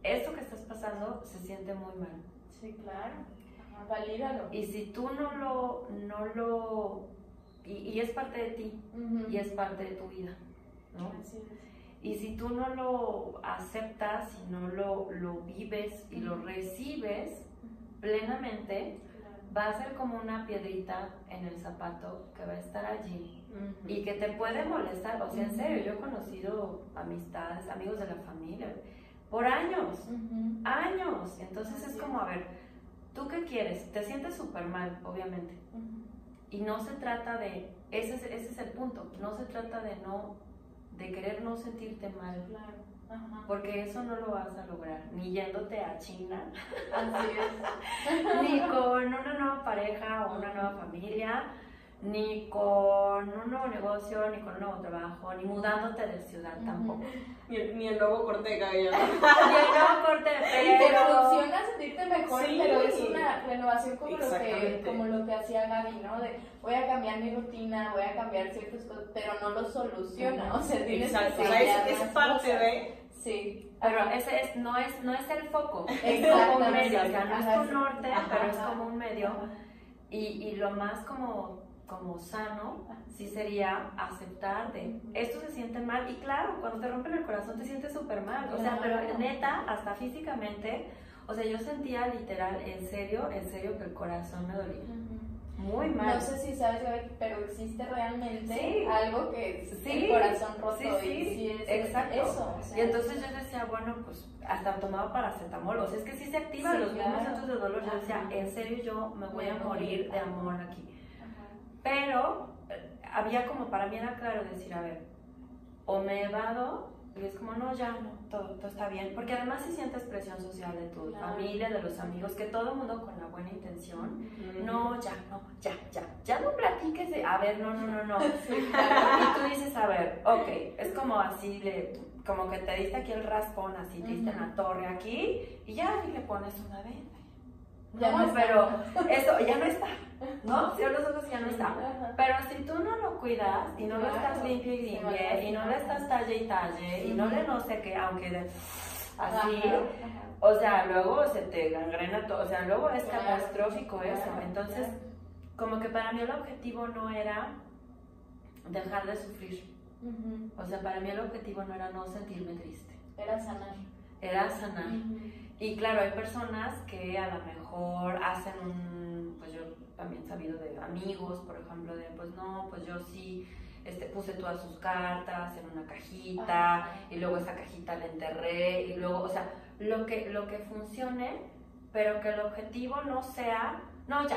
S5: esto que estás pasando se siente muy mal.
S2: Sí, claro. Ajá, Valídalo.
S5: Y si tú no lo, no lo, y, y es parte de ti, y es parte de tu vida, ¿no?
S2: Así es.
S5: Y si tú no lo aceptas y no lo, lo vives y lo recibes plenamente, va a ser como una piedrita en el zapato que va a estar allí y que te puede molestar. O sea, en serio, yo he conocido amistades, amigos de la familia, por años, años. Entonces es como, a ver, ¿tú qué quieres? Te sientes súper mal, obviamente. Y no se trata de, ese es, ese es el punto, no se trata de no, de querer no sentirte mal.
S2: Claro. Ajá.
S5: Porque eso no lo vas a lograr, ni yéndote a China,
S2: Así es. [LAUGHS]
S5: ni con una nueva pareja o una nueva familia, ni con un nuevo negocio, ni con un nuevo trabajo, ni mudándote de ciudad tampoco.
S3: Ni, el- ni el nuevo corte de cabello. [LAUGHS]
S5: Ni el nuevo corte de [LAUGHS]
S2: Y te
S5: pelo.
S2: funciona sentirte mejor,
S3: Sí.
S2: pero es una renovación como lo, que, como lo que hacía Gaby, ¿no? De voy a cambiar mi rutina, voy a cambiar ciertas cosas, pero no lo soluciona. O sea, tienes
S3: Exacto,
S2: que
S3: o sea,
S2: cambiar
S3: es, parte
S2: cosas.
S3: de.
S2: Sí.
S5: Pero ese es, no, es, no es el foco, es como un medio, o sea, no es tu norte,
S3: Ajá,
S5: pero es como un medio. Y, y lo más como, como sano sí sería aceptarte. Esto se siente mal y claro, cuando te rompen el corazón te sientes súper mal. O sea, pero neta, hasta físicamente, o sea, yo sentía literal, en serio, en serio que el corazón me dolía. Muy mal.
S2: No sé si sabes, pero existe realmente
S5: Sí.
S2: algo que es
S5: Sí.
S2: el corazón roto
S5: Sí, sí,
S2: y sí es
S5: exacto.
S2: eso. o sea,
S5: Y entonces yo decía, bueno, pues hasta tomaba paracetamol. O sea, es que sí se activan los mismos centros de dolor. Yo decía, en serio, yo me voy a morir de amor aquí. Pero eh, había como, para mí era claro decir, a ver, o me evado, y es como, no, ya, no, todo, todo está bien. Porque además si sientes presión social de tu
S2: Claro.
S5: familia, de los amigos, que todo el mundo con la buena intención.
S3: Mm.
S5: No, ya, no, ya, ya, ya no platiques de, a ver, no, no, no, no. [LAUGHS]
S2: Sí.
S5: Y tú dices, a ver, ok, es como así, de, como que te diste aquí el raspón, así, te diste en la torre aquí, y ya y le pones una venda. No, pero eso ya no está, ¿no? Cierra los ojos y ya no está. Pero si tú no lo cuidas y no lo estás limpio y limpie y no le
S2: lastimar.
S5: estás talle y talle y no le no sé qué, aunque de, así, o sea, luego se te gangrena todo, o sea, luego es catastrófico eso. Entonces, como que para mí el objetivo no era dejar de sufrir. O sea, para mí el objetivo no era no sentirme triste,
S2: Era sanar.
S5: era sanar. Y claro, hay personas que a lo mejor hacen un, pues yo también he sabido de amigos, por ejemplo, de pues no, pues yo sí este, puse todas sus cartas en una cajita
S2: Ajá.
S5: y luego esa cajita la enterré y luego, o sea, lo que, lo que funcione, pero que el objetivo no sea, no, ya,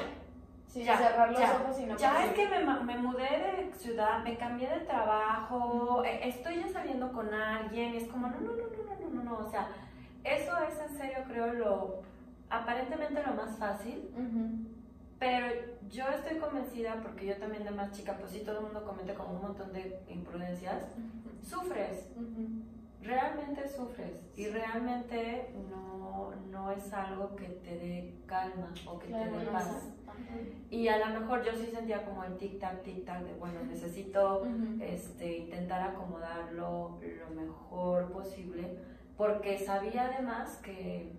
S2: Sí,
S5: Ya,
S2: cerrar los
S5: ya,
S2: ojos y no
S5: ya es que me, me mudé de ciudad, me cambié de trabajo, eh, estoy ya saliendo con alguien, es como, no, no, no, no, no, no, no, o sea, eso es en serio, creo, lo aparentemente lo más fácil, pero yo estoy convencida, porque yo también de más chica, pues sí, todo el mundo comete como un montón de imprudencias, sufres, realmente sufres. Y realmente no, no es algo que te dé calma o que te dé paz. Y a lo mejor yo sí sentía como el tic-tac, tic-tac de, bueno, necesito este, intentar acomodarlo lo mejor posible, porque sabía además que,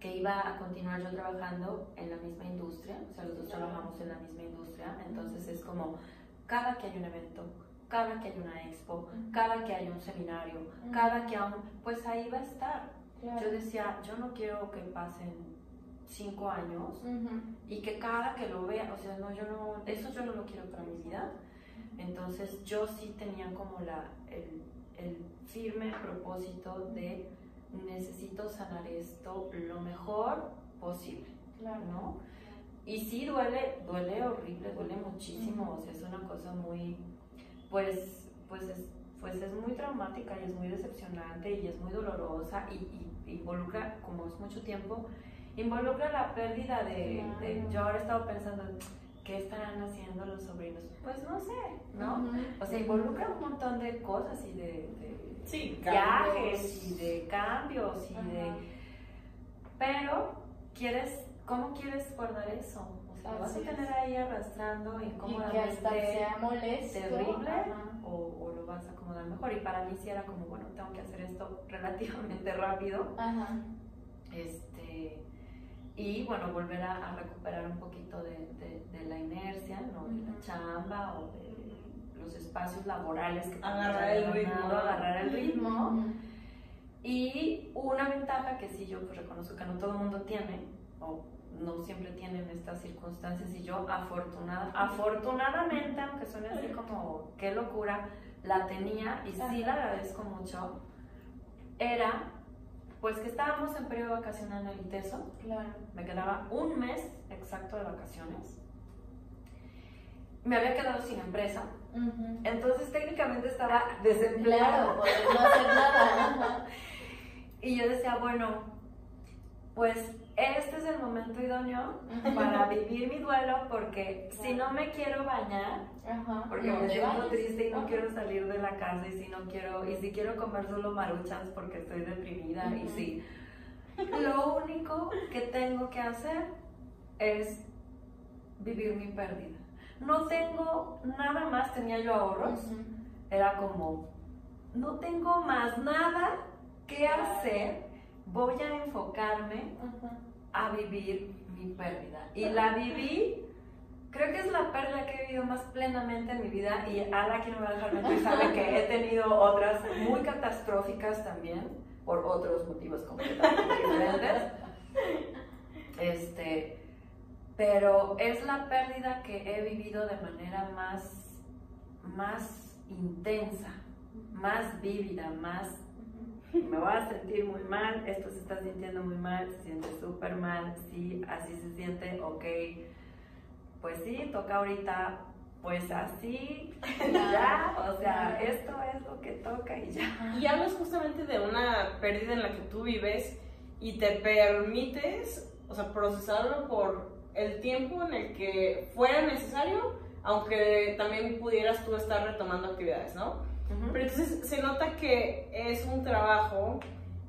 S5: que iba a continuar yo trabajando en la misma industria, o sea, los dos trabajamos en la misma industria, entonces es como cada que hay un evento, cada que hay una expo, cada que hay un seminario, cada que un, pues ahí va a estar. Yo decía, yo no quiero que pasen cinco años y que cada que lo vea, o sea, no, yo no, eso yo no lo quiero para mi vida. Entonces yo sí tenía como la, el, el firme propósito de necesito sanar esto lo mejor posible, ¿no? Y sí duele, duele horrible, duele muchísimo, o sea, es una cosa muy, pues, pues es, pues es muy traumática y es muy decepcionante y es muy dolorosa y, y involucra, como es mucho tiempo, involucra la pérdida de, yo ahora he estado pensando, ¿qué estarán haciendo los sobrinos? Pues no sé, ¿no? O sea, involucra un montón de cosas y de, viajes y de cambios y de... Pero, ¿quieres, ¿cómo quieres guardar eso? O sea, vas a tener ahí arrastrando incómodamente.
S2: Y que sea molesto.
S5: Terrible. O, o, lo vas a acomodar mejor. Y para mí sí era como, bueno, tengo que hacer esto [LAUGHS] relativamente rápido. Ajá. Este y bueno, volver a, recuperar un poquito de, de, la inercia, ¿no? De la chamba o de los espacios laborales que
S3: agarrar el ritmo,
S5: agarrar el ritmo. Y una ventaja que sí yo pues reconozco que no todo el mundo tiene, o no siempre tienen estas circunstancias, y yo afortunada, afortunadamente, aunque suene así como qué locura, la tenía y sí la agradezco mucho, era pues que estábamos en periodo vacacional en el ITESO. Claro. Me quedaba un mes exacto de vacaciones. Me había quedado sin empresa. Entonces técnicamente estaba desempleado.
S2: por no hacer nada. [LAUGHS]
S5: y yo decía, bueno, pues este es el momento idóneo para vivir mi duelo porque si no me quiero bañar, porque me siento triste y no quiero salir de la casa y si no quiero, y si quiero comer solo maruchas porque estoy deprimida y si lo único que tengo que hacer es vivir mi pérdida. No tengo nada más, tenía yo ahorros, era como, no tengo más nada que hacer, voy a enfocarme a vivir mi pérdida. Y la viví, creo que es la pérdida que he vivido más plenamente en mi vida y a la que no me va a dejar mentir sabe que he tenido otras muy catastróficas también, por otros motivos completamente diferentes. Este, pero es la pérdida que he vivido de manera más, más intensa, más vívida, más me voy a sentir muy mal, esto se está sintiendo muy mal, se siente súper mal, sí, así se siente, ok, pues sí, toca ahorita, pues así, [LAUGHS] ya, o sea, esto es lo que toca y ya.
S3: Y hablas justamente de una pérdida en la que tú vives y te permites, o sea, procesarlo por el tiempo en el que fuera necesario, aunque también pudieras tú estar retomando actividades, ¿no? Pero entonces se nota que es un trabajo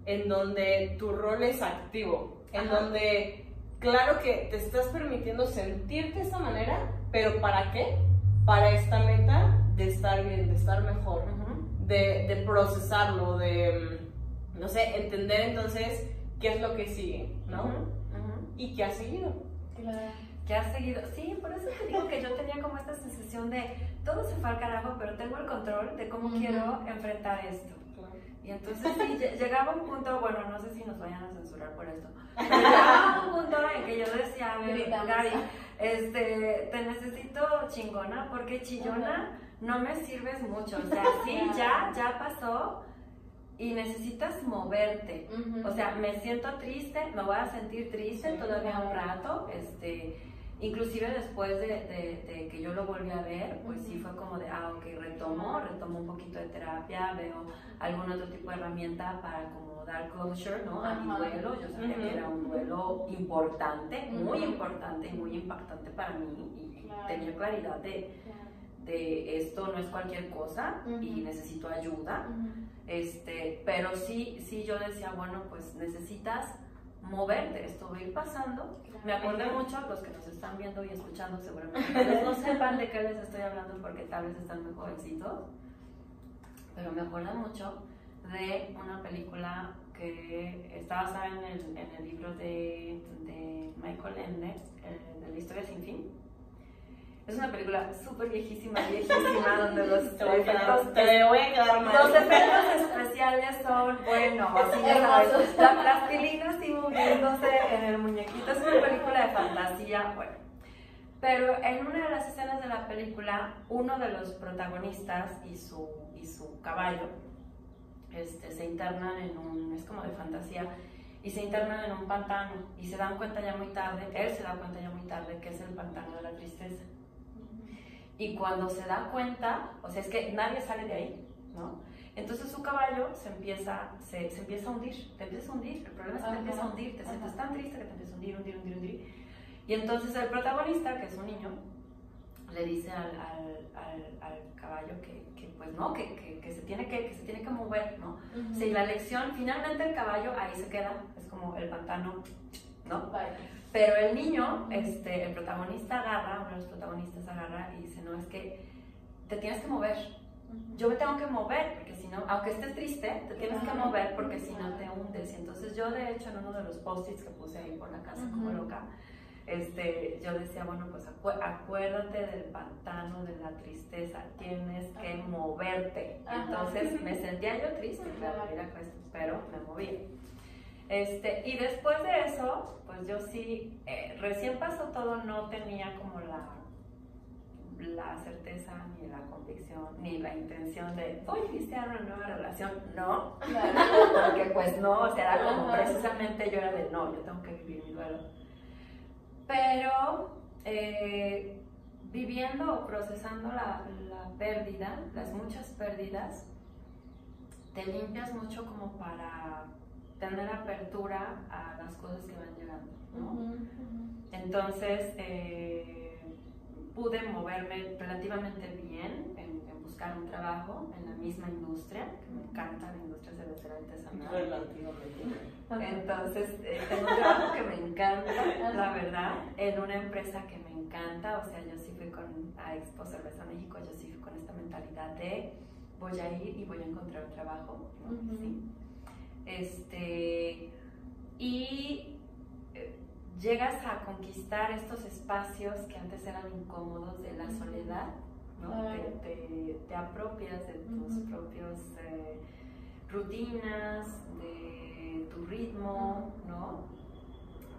S3: en donde tu rol es activo, en donde claro que te estás permitiendo sentirte de esta manera, pero ¿para qué? Para esta meta de estar bien, de estar mejor, de, de, procesarlo, de, no sé, entender entonces qué es lo que sigue, ¿no? Y qué ha seguido.
S5: Claro. ¿Qué ha seguido? Sí, por eso te digo que yo tenía como esta sensación de todo se fue al carajo, pero tengo el control de cómo quiero enfrentar esto. Y entonces sí, llegaba un punto, bueno, no sé si nos vayan a censurar por esto, [LAUGHS] pero llegaba un punto en que yo decía, a ver, Gary, este, te necesito chingona, porque chillona no me sirves mucho, o sea, sí, [LAUGHS] ya, ya pasó, y necesitas moverte. O sea, me siento triste, me voy a sentir triste todavía un rato, este, Inclusive después de, de- de que yo lo volví a ver, pues sí fue como de, ah, ok, retomo, retomo un poquito de terapia, veo algún otro tipo de herramienta para como dar closure, ¿no? A mi duelo. Yo sabía que era un duelo importante, muy importante y muy impactante para mí y
S2: Claro.
S5: tenía claridad de, de esto no es cualquier cosa y necesito ayuda. Este, pero sí, sí yo decía, bueno, pues necesitas moverte, esto va a ir pasando. Me acordé mucho, los que nos están viendo y escuchando seguramente no sepan de qué les estoy hablando porque tal vez están muy jovencitos, pero me acuerdo mucho de una película que está basada en el, en el libro de, de Michael Ende, eh, de la historia sin fin. Es una película súper viejísima, viejísima, donde los [LAUGHS] efectos
S3: te voy a quedar mal.
S5: los efectos especiales son, bueno, [LAUGHS] así ya sabes, la plastilina así moviéndose en el muñequito. Es una película de fantasía, bueno. Pero en una de las escenas de la película, uno de los protagonistas y su, y su caballo este, se internan en un, es como de fantasía, y se internan en un pantano y se dan cuenta ya muy tarde, él se da cuenta ya muy tarde que es el pantano de la tristeza. Y cuando se da cuenta, o sea, es que nadie sale de ahí, ¿no? Entonces su caballo se empieza, se, se empieza a hundir, te empieza a hundir. El problema es que te
S2: Ajá.
S5: empieza a hundir, te sientes tan triste que te empieza a hundir, hundir, hundir, hundir. Y entonces el protagonista, que es un niño, le dice al, al, al, al caballo que, que, pues no, que, que, que se tiene que, que se tiene que mover, ¿no? O sea, y la lección, finalmente el caballo ahí se queda, es como el pantano, ¿no?
S2: Vale.
S5: Pero el niño, este, el protagonista agarra, uno de los protagonistas agarra y dice, no, es que te tienes que mover. Yo me tengo que mover, porque si no, aunque estés triste, te tienes que mover porque si no te hundes. Y entonces yo, de hecho, en uno de los post-its que puse ahí por la casa como loca, este, yo decía, bueno, pues acu- acuérdate del pantano de la tristeza, tienes que moverte. Entonces [LAUGHS] me sentía yo triste, claro, pues, pero me movía. Este, y después de eso, pues yo sí, eh, recién pasó todo, no tenía como la, la certeza, ni la convicción, ni la intención de voy a iniciar una nueva relación. No,
S2: Claro. [LAUGHS]
S5: porque pues no, o sea, era como precisamente yo era de no, yo tengo que vivir mi duelo. Pero eh, viviendo o procesando la, la pérdida, las muchas pérdidas, te limpias mucho como para tener apertura a las cosas que van llegando, ¿no? Entonces, eh, pude moverme relativamente bien en, en buscar un trabajo en la misma industria, que me encanta la industria cervecera artesanal.
S3: Relativamente.
S5: Entonces, eh, tengo un trabajo que me encanta, la verdad, en una empresa que me encanta. O sea, yo sí fui con a Expo Cerveza México, yo sí fui con esta mentalidad de voy a ir y voy a encontrar un trabajo. ¿no? Sí. Este, y eh, llegas a conquistar estos espacios que antes eran incómodos de la soledad, ¿no? Te, te- te apropias de tus
S2: Ujú.
S5: propios eh, rutinas, de tu ritmo, ¿no?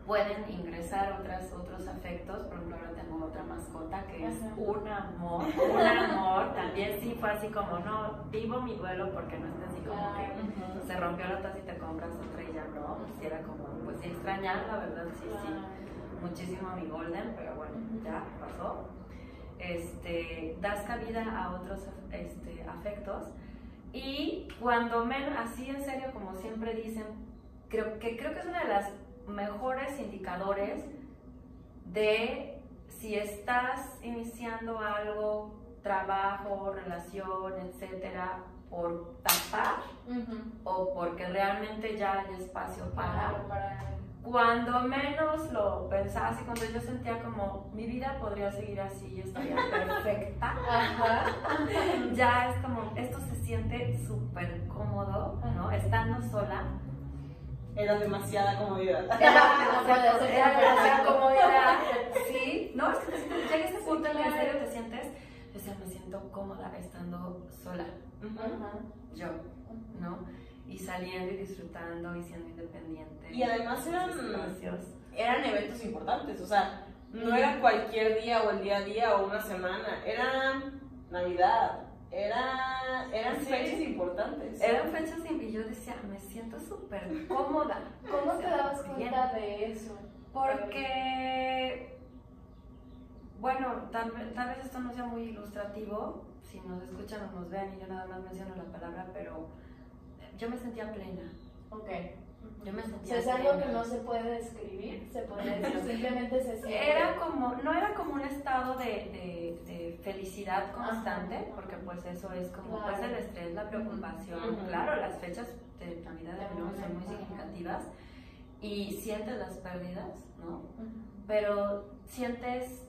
S5: Pueden ingresar otras, otros afectos, por ejemplo, ahora tengo otra mascota que es un amor, un amor, también fue así como, no, vivo mi duelo porque no es así como que se rompió la taza y te compras otra y ya no, si era como, pues sí extrañar, la verdad, sí, sí, muchísimo a mi Golden, pero bueno, ya pasó. Este, das cabida a otros este, afectos y cuando menos, así en serio, como siempre dicen, creo que, creo que es una de las mejores indicadores de si estás iniciando algo, trabajo, relación, etcétera, por tapar o porque realmente ya hay espacio para cuando menos lo pensabas y cuando yo sentía como mi vida podría seguir así y estaría [LAUGHS] perfecta,
S2: Ajá. [LAUGHS]
S5: ya es como esto se siente súper cómodo, ¿no? Estando sola.
S3: Era demasiada comodidad.
S5: Era demasiada, [LAUGHS] comodidad. Sí, no, es que llega ese
S2: Sí,
S5: punto en que en serio te sientes, sea, me siento cómoda estando sola, yo, ¿no? Y saliendo y disfrutando y siendo independiente.
S3: Y además eran-. Eran eventos importantes, o sea, no era cualquier día o el día a día o una semana, era Navidad, era, eran
S5: Sí.
S3: fechas importantes.
S5: Eran fechas y yo decía, me siento súper cómoda. [LAUGHS]
S2: ¿Cómo te dabas
S5: bien.
S2: cuenta de eso?
S5: Porque bueno, tal, vez- tal vez esto no sea muy ilustrativo, si nos escuchan o nos ven y yo nada más menciono la palabra, pero yo me sentía plena.
S2: Ok.
S5: Yo me
S2: O
S5: sentía
S2: sea, es algo que no se puede describir, se puede [LAUGHS] decir, simplemente se siente.
S5: Era como, no era como un estado de, de- de felicidad constante,
S2: Ajá.
S5: porque pues eso es como
S2: Claro.
S5: pues el estrés, la preocupación,
S3: Ujú.
S5: claro, las fechas de Navidad de
S2: Ajá.
S5: Nuevo son muy significativas y sientes las pérdidas, ¿no? Pero sientes,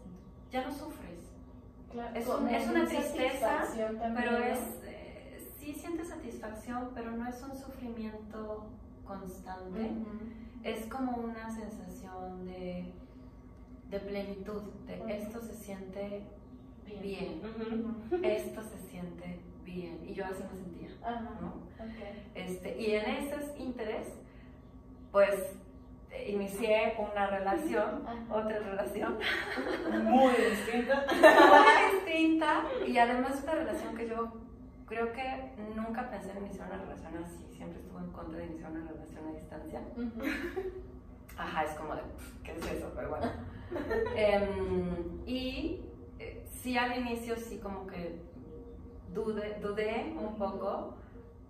S5: ya no sufres,
S2: Claro,
S5: Es, un- es una tristeza, pero
S2: ¿no?
S5: es, eh, sí sientes satisfacción, pero no es un sufrimiento constante. Es como una sensación de, de plenitud, de esto se siente bien, esto se siente bien. Y yo así me sentía. Este, y en esos interés, pues inicié una relación, otra relación
S3: Muy distinta. [LAUGHS]
S5: muy distinta y además una relación que yo creo que nunca pensé en iniciar una relación así, siempre estuve en contra de iniciar una relación a distancia. Ajá, es como de, "Pff, ¿qué es eso? Pero bueno. Em, y eh, sí al inicio sí como que dudé, dudé un poco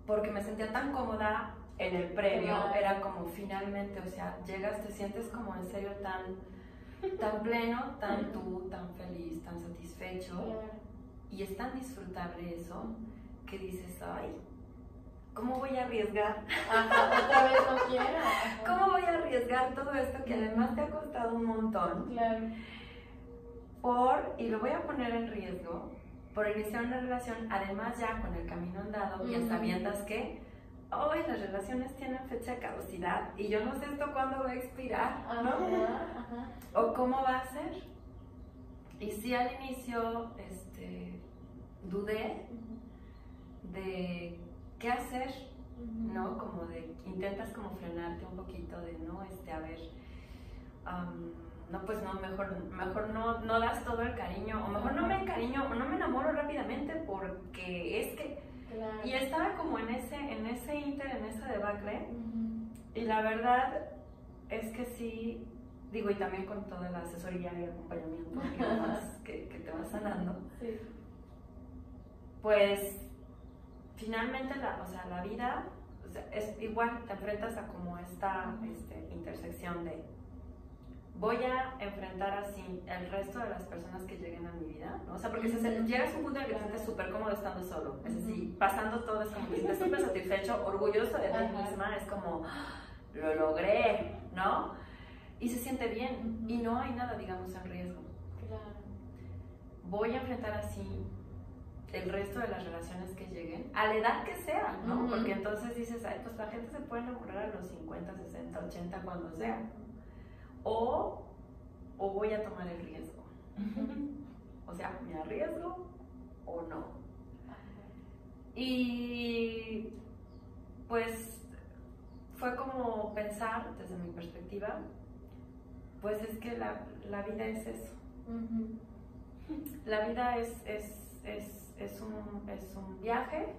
S5: porque me sentía tan cómoda en el previo,
S2: Claro.
S5: era como finalmente, o sea, llegas, te sientes como en serio tan, tan pleno, tan tú, tan feliz, tan satisfecho y es tan disfrutable eso que dices, ay, ¿cómo voy a arriesgar?
S2: Ajá, otra vez no quiero. Ajá.
S5: ¿Cómo voy a arriesgar todo esto que además te ha costado un montón
S2: Claro.
S5: por, y lo voy a poner en riesgo, por iniciar una relación, además ya con el camino andado y a sabiendas que hoy las relaciones tienen fecha de caducidad y yo no sé esto cuándo va a expirar. ¿no?
S2: Ajá. [LAUGHS]
S5: o cómo va a ser. Y sí al inicio este, dudé de qué hacer, ¿no? Como de, intentas como frenarte un poquito de, no, este, a ver, no, pues no, mejor, mejor no, no das todo el cariño, o mejor no me encariño, o no me enamoro rápidamente porque es que,
S2: Claro.
S5: y estaba como en ese, en ese inter, en esa debacle,
S2: Ujú.
S5: y la verdad es que sí, digo, y también con toda la asesoría y acompañamiento que, [LAUGHS] vas- que, que te vas
S2: Sí.
S5: pues finalmente la, o sea, la vida o sea, es igual, te enfrentas a como esta este, intersección de voy a enfrentar así el resto de las personas que lleguen a mi vida, ¿no? O sea, porque se- llegas a un punto en el que te sientes súper cómodo estando solo, es decir, pasando todo, es como que sientes súper satisfecho, orgulloso de ti
S2: Ajá.
S5: misma, es como, "Ah, lo logré, ¿no? Y se siente bien, y no hay nada, digamos, en riesgo
S2: Claro.
S5: voy a enfrentar así el resto de las relaciones que lleguen, a la edad que sea, ¿no? Porque entonces dices, ay, pues la gente se puede enamorar a los 50, 60, 80, cuando sea. O, o voy a tomar el riesgo. O sea, ¿me arriesgo o no? Y pues fue como pensar desde mi perspectiva, pues es que la, la vida es eso. La vida es, es, es, es, un, es un viaje.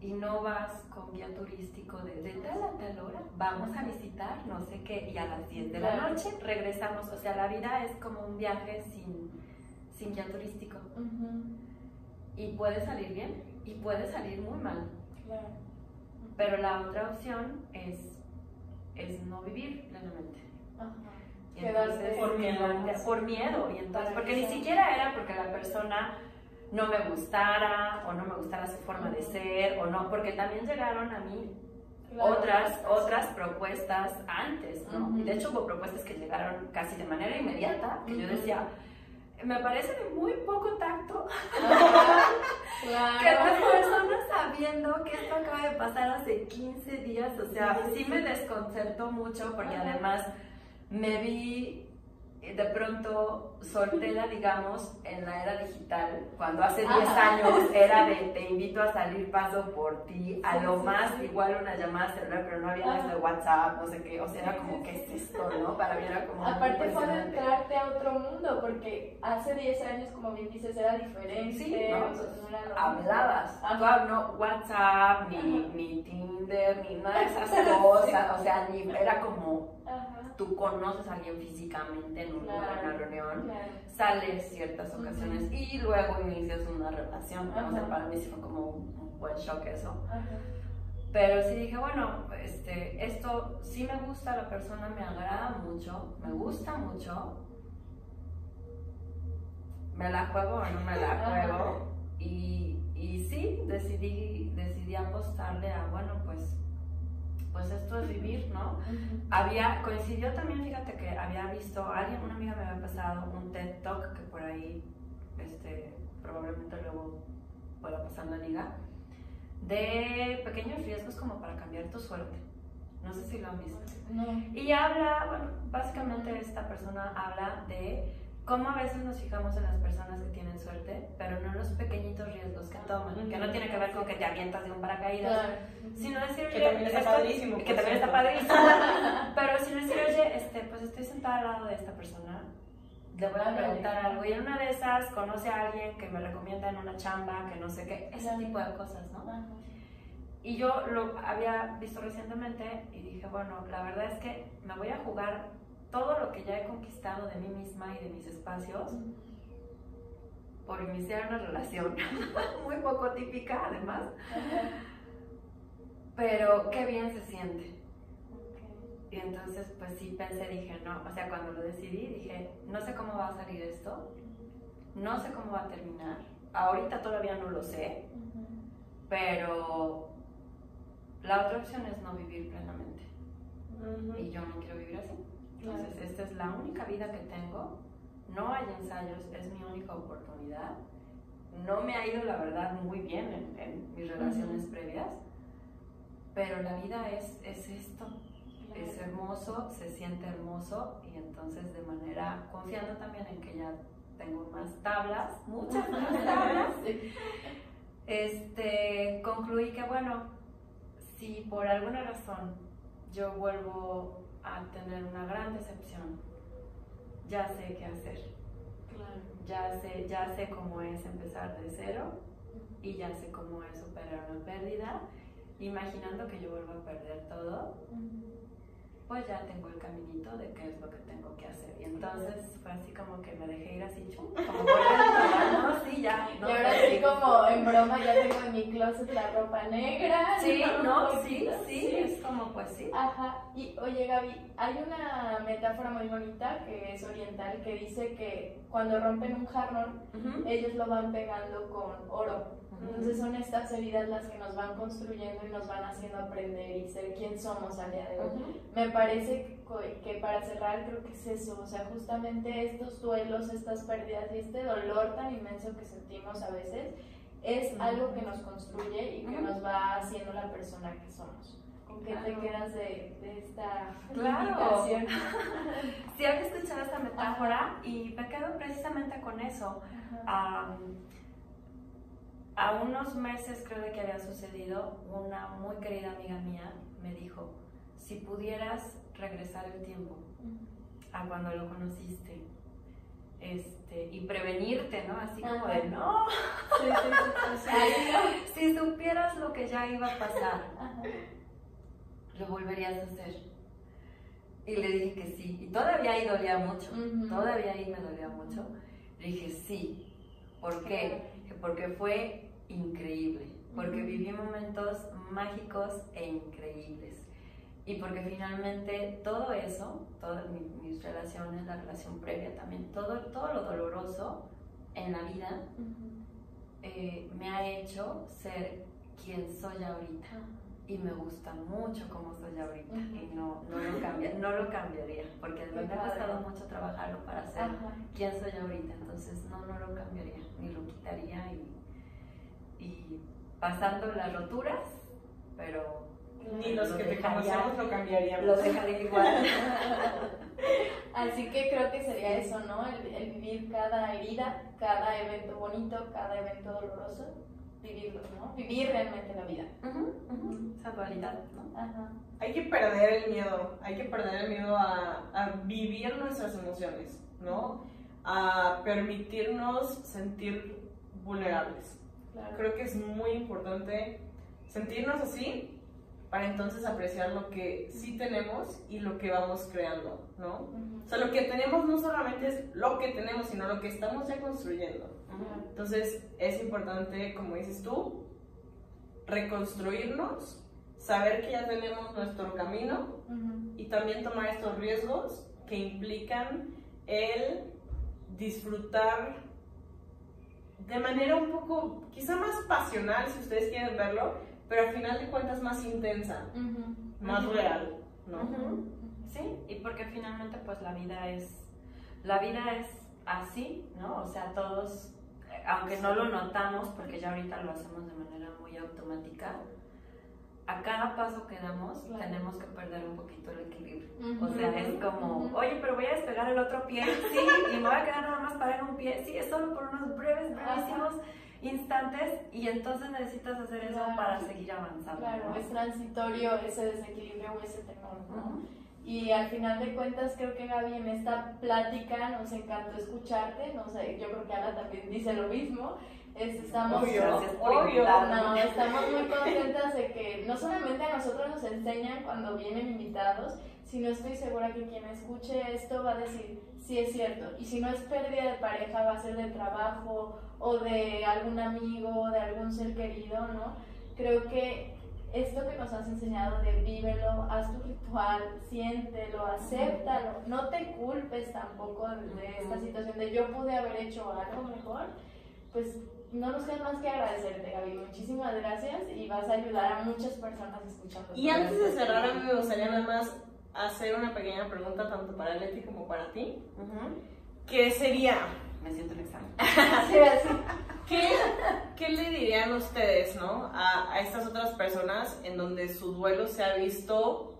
S5: Y no vas con guía turístico de, de tal a tal hora, vamos a visitar no sé qué y a las 10 de la noche regresamos. O sea, la vida es como un viaje sin, sin guía turístico y puede salir bien y puede salir muy mal.
S2: Claro.
S5: Pero la otra opción es, es no vivir plenamente.
S2: Ajá.
S5: Y entonces,
S3: por miedo.
S5: por miedo. Y entonces, porque
S2: que
S5: ni siquiera era porque la persona no me gustara o no me gustara su forma de ser o no, porque también llegaron a mí
S2: Claro.
S5: otras, otras propuestas antes, ¿no?
S2: Ujú.
S5: Y de hecho hubo propuestas que llegaron casi de manera inmediata, que yo
S2: Ujú.
S5: decía, me parece de muy poco tacto
S2: Ajá. [LAUGHS]
S5: que las personas sabiendo que esto acaba de pasar hace 15 días, o sea, sí me desconcertó mucho porque además me vi de pronto soltera, digamos, en la era digital, cuando hace 10
S2: Ajá.
S5: años era de te invito a salir, paso por ti, a lo más igual una llamada celular, pero no había eso de WhatsApp, no sé qué, o sea, era como,
S2: sí,
S5: ¿qué
S2: sí.
S5: es esto, no? Para mí era como
S2: Aparte fue adentrarte a otro mundo, porque hace 10 años, como bien dices, era diferente.
S5: Sí, ¿no?
S2: no era
S5: hablabas.
S2: Ajá.
S5: no WhatsApp, ni, ni Tinder, ni nada de esas [LAUGHS] cosas. O sea, ni, era como
S2: Ajá.
S5: tú conoces a alguien físicamente, en en una reunión,
S2: Claro.
S5: sales ciertas ocasiones y luego inicias una relación. O sea, para mí sí fue como un, un buen shock eso.
S2: Ajá.
S5: Pero sí dije, bueno, este, esto sí me gusta, la persona me agrada mucho, me gusta mucho. ¿Me la juego o no me la juego? Y, y sí, decidí, decidí apostarle a, bueno, pues, pues esto es vivir, ¿no?
S2: Ujú.
S5: Había, coincidió también, fíjate que había visto, alguien, una amiga me había pasado un TED Talk que por ahí, este, probablemente luego pueda pasar la liga, de pequeños riesgos como para cambiar tu suerte. No sé si lo han visto.
S2: No.
S5: Y habla, bueno, básicamente esta persona habla de cómo a veces nos fijamos en las personas que tienen suerte, pero no en los pequeños riesgos que toman, que no tiene que ver con que te avientas de un paracaídas,
S2: Claro.
S5: sino decir,
S3: Que también está
S5: esto-
S3: padrísimo,
S5: que
S3: por
S5: también está padrísimo, [LAUGHS] pero sino decir, oye, este, pues estoy sentada al lado de esta persona, le voy a preguntar algo, y en una de esas conoce a alguien que me recomienda en una chamba, que no sé qué, ese tipo de cosas, ¿no? Y yo lo había visto recientemente y dije, bueno, la verdad es que me voy a jugar todo lo que ya he conquistado de mí misma y de mis espacios por iniciar una relación [LAUGHS] muy poco típica además, pero qué bien se siente. Y entonces pues sí pensé, dije, no, o sea, cuando lo decidí dije, no sé cómo va a salir esto, no sé cómo va a terminar, ahorita todavía no lo sé, pero la otra opción es no vivir plenamente. Y yo no quiero vivir así.
S2: Claro.
S5: Entonces, esta es la única vida que tengo. No hay ensayos, es mi única oportunidad. No me ha ido, la verdad, muy bien en, en mis relaciones previas, pero la vida es, es esto. Es hermoso, se siente hermoso y entonces de manera, confiando también en que ya tengo más tablas, muchas [LAUGHS] más tablas,
S2: Sí.
S5: este, concluí que, bueno, si por alguna razón yo vuelvo a tener una gran decepción, ya sé qué hacer.
S2: Claro.
S5: Ya sé, ya sé cómo es empezar de cero y ya sé cómo es superar una pérdida. Imaginando que yo vuelvo a perder todo. Pues ya tengo el caminito de qué es lo que tengo que hacer. Y entonces fue así como que me dejé ir así, chum, como ¿no? Sí, ya.
S2: Y ahora
S5: sí.
S2: sí como en broma ya tengo en mi closet la ropa negra.
S5: Sí, no, sí, sí, es como pues sí.
S2: Ajá, y oye Gaby, hay una metáfora muy bonita que es oriental que dice que cuando rompen un jarrón, ellos lo van pegando con oro. Entonces son estas heridas las que nos van construyendo y nos van haciendo aprender y ser quien somos al día de hoy.
S5: Ujú.
S2: Me parece que, para cerrar creo que es eso, o sea, justamente estos duelos, estas pérdidas y este dolor tan inmenso que sentimos a veces es
S5: Ujú.
S2: algo que nos construye y que
S5: Ujú.
S2: nos va haciendo la persona que somos. ¿Con qué te
S5: Claro.
S2: quedas de, de esta
S5: Claro.
S2: invitación? [LAUGHS]
S5: Sí, había escuchado esta metáfora y me quedo precisamente con eso.
S2: Ajá.
S5: A unos meses creo de que había sucedido, una muy querida amiga mía me dijo, si pudieras regresar el tiempo a cuando lo conociste este, y prevenirte, ¿no? Así como
S2: Ajá.
S5: de, no,
S2: Sí, sí, sí, [LAUGHS]
S5: si supieras lo que ya iba a pasar,
S2: Ajá.
S5: lo volverías a hacer. Y le dije que sí. Y todavía ahí dolía mucho.
S2: Ujú.
S5: Todavía ahí me dolía mucho. Le dije sí. ¿Por qué? Porque fue increíble. Porque viví momentos mágicos e increíbles. Y porque finalmente todo eso, todas mi- mis relaciones, la relación previa también, todo, todo lo doloroso en la vida
S2: Ujú.
S5: eh, me ha hecho ser quien soy ahorita y me gusta mucho como soy ahorita
S2: Ujú.
S5: y no, no, lo cambia, no lo cambiaría porque me ha costado mucho trabajarlo para ser
S2: Ajá.
S5: quien soy ahorita, entonces no, no lo cambiaría ni lo quitaría y, y pasando las roturas, pero
S3: Ni los
S5: Lo
S3: que te
S5: dejaría-
S3: conocemos lo cambiaríamos.
S5: lo dejaría igual. [LAUGHS]
S2: Así que creo que sería eso, ¿no? El, el vivir cada herida, cada evento bonito, cada evento doloroso, vivirlo, ¿no? Vivir realmente la vida.
S5: Ujú, Esa dualidad, ¿no?
S2: Ajá.
S3: Hay que perder el miedo, hay que perder el miedo a, a vivir nuestras emociones, ¿no? A permitirnos sentir vulnerables.
S2: Claro.
S3: Creo que es muy importante sentirnos así para entonces apreciar lo que sí tenemos y lo que vamos creando, ¿no? O sea, lo que tenemos no solamente es lo que tenemos, sino lo que estamos ya construyendo. Entonces, es importante, como dices tú, reconstruirnos, saber que ya tenemos nuestro camino y también tomar estos riesgos que implican el disfrutar de manera un poco, quizá más pasional, si ustedes quieren verlo, pero al final de cuentas más intensa, más real, ¿no?
S5: Sí, y porque finalmente pues la vida es, la vida es así, ¿no? O sea, todos, aunque no lo notamos, porque ya ahorita lo hacemos de manera muy automática, a cada paso que damos tenemos que perder un poquito el equilibrio. O sea, es como, oye, pero voy a despegar el otro pie, sí, y me voy a quedar nada más para en un pie, sí, es solo por unos breves, brevísimos instantes, y entonces necesitas hacer eso para seguir avanzando.
S2: Claro, es transitorio ese desequilibrio o ese temor, ¿no? Y al final de cuentas creo que Gaby en esta plática nos encantó escucharte, no sé, yo creo que Ana también dice lo mismo, estamos, no, estamos muy [LAUGHS] contentas de que no solamente a nosotros nos enseñan cuando vienen invitados, sino estoy segura que quien escuche esto va a decir, sí es cierto, y si no es pérdida de pareja, va a ser de trabajo o de algún amigo, de algún ser querido, ¿no? Creo que esto que nos has enseñado de vívelo, haz tu ritual, siéntelo, acéptalo, no te culpes tampoco de esta situación de yo pude haber hecho algo mejor, pues no nos queda más que agradecerte, Gaby. Muchísimas gracias y vas a ayudar a muchas personas escuchando.
S3: Y antes de cerrar, a mí me gustaría nada más hacer una pequeña pregunta tanto para Leti como para ti. ¿Qué sería?
S5: Me siento en examen. [LAUGHS]
S3: ¿Qué, ¿Qué, le dirían ustedes ¿no? a, a estas otras personas en donde su duelo se ha visto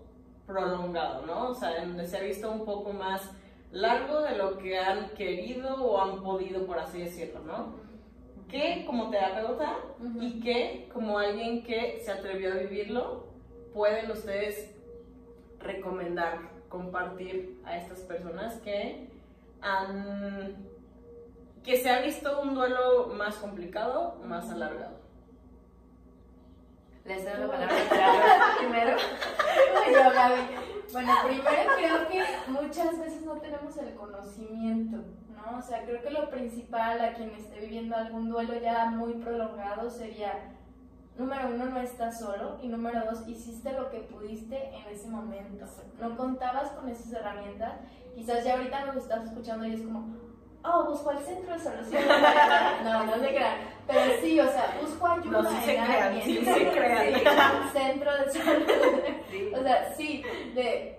S3: prolongado, ¿no? O sea, en donde se ha visto un poco más largo de lo que han querido o han podido, por así decirlo, ¿no? Que como terapeuta y que como alguien que se atrevió a vivirlo, pueden ustedes recomendar, compartir a estas personas que han que se ha visto un duelo más complicado, más alargado.
S5: Les doy la palabra [LAUGHS] primero.
S2: Bueno, primero creo que muchas veces no tenemos el conocimiento o sea, creo que lo principal a quien esté viviendo algún duelo ya muy prolongado sería, número uno, no estás solo y número dos, hiciste lo que pudiste en ese momento. No contabas con esas herramientas. Quizás ya ahorita nos estás escuchando y es como, oh, busco al centro de solución. [LAUGHS] no, no se crean. Pero sí, o sea, busco ayuda
S3: no,
S2: sí en alguien.
S3: Sí, se crean.
S2: centro de salud. O sea, sí, de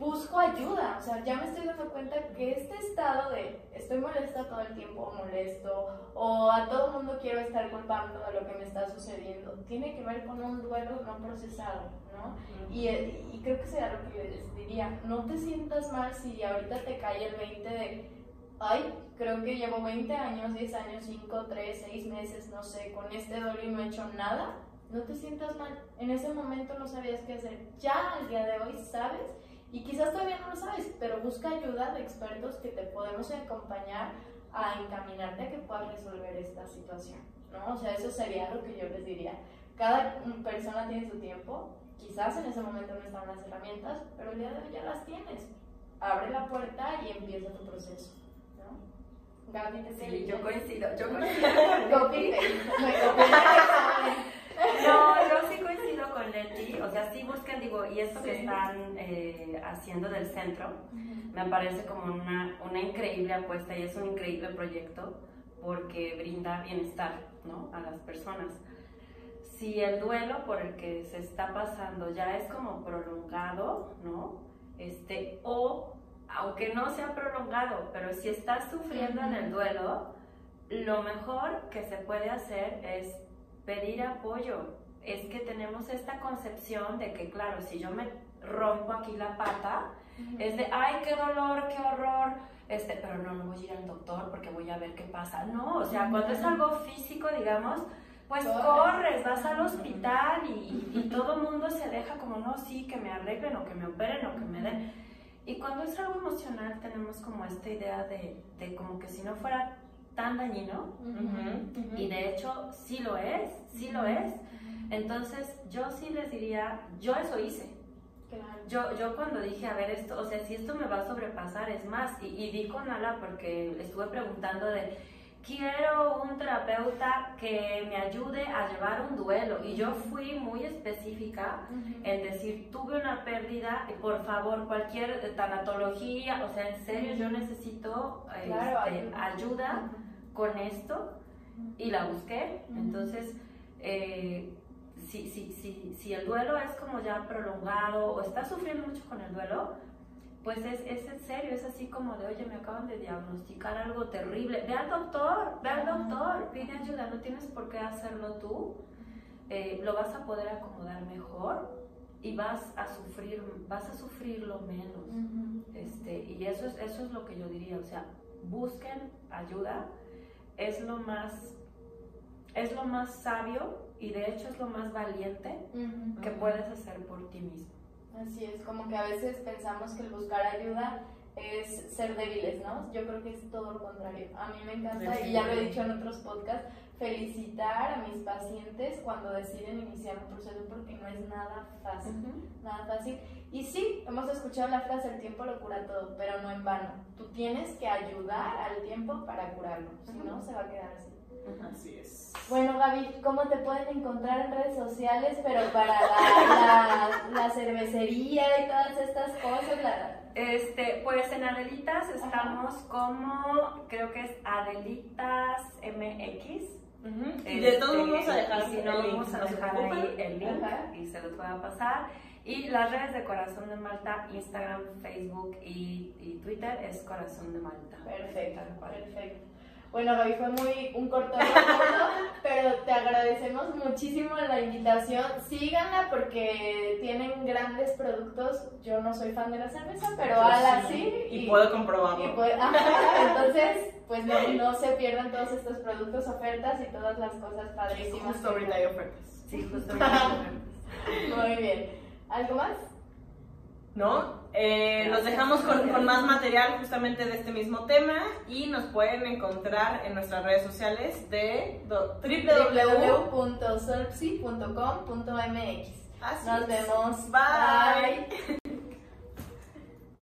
S2: busco ayuda, o sea, ya me estoy dando cuenta que este estado de estoy molesta todo el tiempo, molesto, o a todo mundo quiero estar culpando de lo que me está sucediendo, tiene que ver con un duelo no procesado, ¿no? Y, y creo que será lo que les diría, no te sientas mal si ahorita te cae el 20 de, ay, creo que llevo 20 años, 10 años, 5, 3, 6 meses, no sé, con este dolor y no he hecho nada, no te sientas mal, en ese momento no sabías qué hacer, ya al día de hoy sabes y quizás todavía no lo sabes, pero busca ayuda de expertos que te podemos acompañar a encaminarte a que puedas resolver esta situación, ¿no? O sea, eso sería lo que yo les diría. Cada persona tiene su tiempo, quizás en ese momento no están las herramientas, pero el día de hoy ya las tienes. Abre la puerta y empieza tu proceso, ¿no? Gaby, ¿te
S5: Sí, yo coincido, yo [LAUGHS] coincido. [LAUGHS] No, yo sí coincido con Leti, o sea, sí busquen, digo, y esto que están eh, haciendo del centro, me parece como una, una increíble apuesta y es un increíble proyecto porque brinda bienestar, ¿no? A las personas. Si el duelo por el que se está pasando ya es como prolongado, ¿no? Este, o aunque no sea prolongado, pero si estás sufriendo en el duelo, lo mejor que se puede hacer es pedir apoyo. Es que tenemos esta concepción de que, claro, si yo me rompo aquí la pata, es de, ay, qué dolor, qué horror, este, pero no, no voy a ir al doctor porque voy a ver qué pasa. No, o sea, cuando es algo físico, digamos, pues corres, vas al hospital y, y, todo el mundo se deja como, no, sí, que me arreglen o que me operen o que me den. Y cuando es algo emocional tenemos como esta idea de, de como que si no fuera tan dañino y de hecho sí lo es, sí lo es. Entonces yo sí les diría, yo eso hice.
S2: Claro.
S5: Yo, yo cuando dije, a ver, esto, o sea, si esto me va a sobrepasar, es más, y, y di con Ala porque le estuve preguntando de, quiero un terapeuta que me ayude a llevar un duelo. Y yo fui muy específica en decir, tuve una pérdida, por favor, cualquier tanatología, o sea, en serio, yo necesito
S2: Claro,
S5: este,
S2: ayuda.
S5: con esto y la busqué. Entonces, eh, si, si, si, si el duelo es como ya prolongado o estás sufriendo mucho con el duelo, pues es, es en serio, es así como de, oye, me acaban de diagnosticar algo terrible. Ve al doctor, ve al doctor, pide ayuda, no tienes por qué hacerlo tú. Eh, lo vas a poder acomodar mejor y vas a sufrir, vas a sufrirlo menos. Este, y eso es, eso es lo que yo diría, o sea, busquen ayuda, es lo más, es lo más sabio y de hecho es lo más valiente que puedes hacer por ti mismo.
S2: Así es, como que a veces pensamos que el buscar ayuda es ser débiles, ¿no? Yo creo que es todo lo contrario. A mí me encanta, y ya lo he dicho en otros podcasts, felicitar a mis pacientes cuando deciden iniciar un proceso porque no es nada fácil, nada fácil. Y sí, hemos escuchado la frase, el tiempo lo cura todo, pero no en vano. Tú tienes que ayudar al tiempo para curarlo, si no, se va a quedar así.
S3: Así es.
S2: Bueno, Gaby, ¿cómo te pueden encontrar en redes sociales? Pero para la, la, la cervecería y todas estas cosas, la,
S5: Este, pues en Adelitas estamos como, creo que es Adelitas MX.
S3: Y de todos modos vamos a dejar
S5: si no,
S3: el link,
S5: vamos a dejar ahí el link
S2: Ajá.
S5: y se los voy a pasar. Y las redes de Corazón de Malta, Instagram, Facebook y, y Twitter es Corazón de Malta.
S2: Perfecto, perfecto. Bueno, Gaby, fue muy un corto recorrido, [LAUGHS] pero te agradecemos muchísimo la invitación. Síganla porque tienen grandes productos. Yo no soy fan de la cerveza, pero
S3: Yo
S2: Ala
S3: sí,
S2: sí.
S3: Y puedo comprobarlo.
S2: y [LAUGHS] entonces, pues no, no se pierdan todos estos productos, ofertas y todas las cosas padrísimas.
S3: Justo ahorita hay ofertas.
S5: Sí, justo. [LAUGHS]
S2: Muy bien. ¿Algo más?
S3: ¿No? Eh, nos dejamos con, con más material justamente de este mismo tema y nos pueden encontrar en nuestras redes sociales de
S2: www.solpsi.com.mx Nos
S3: es.
S2: vemos.
S3: Bye.
S2: Bye.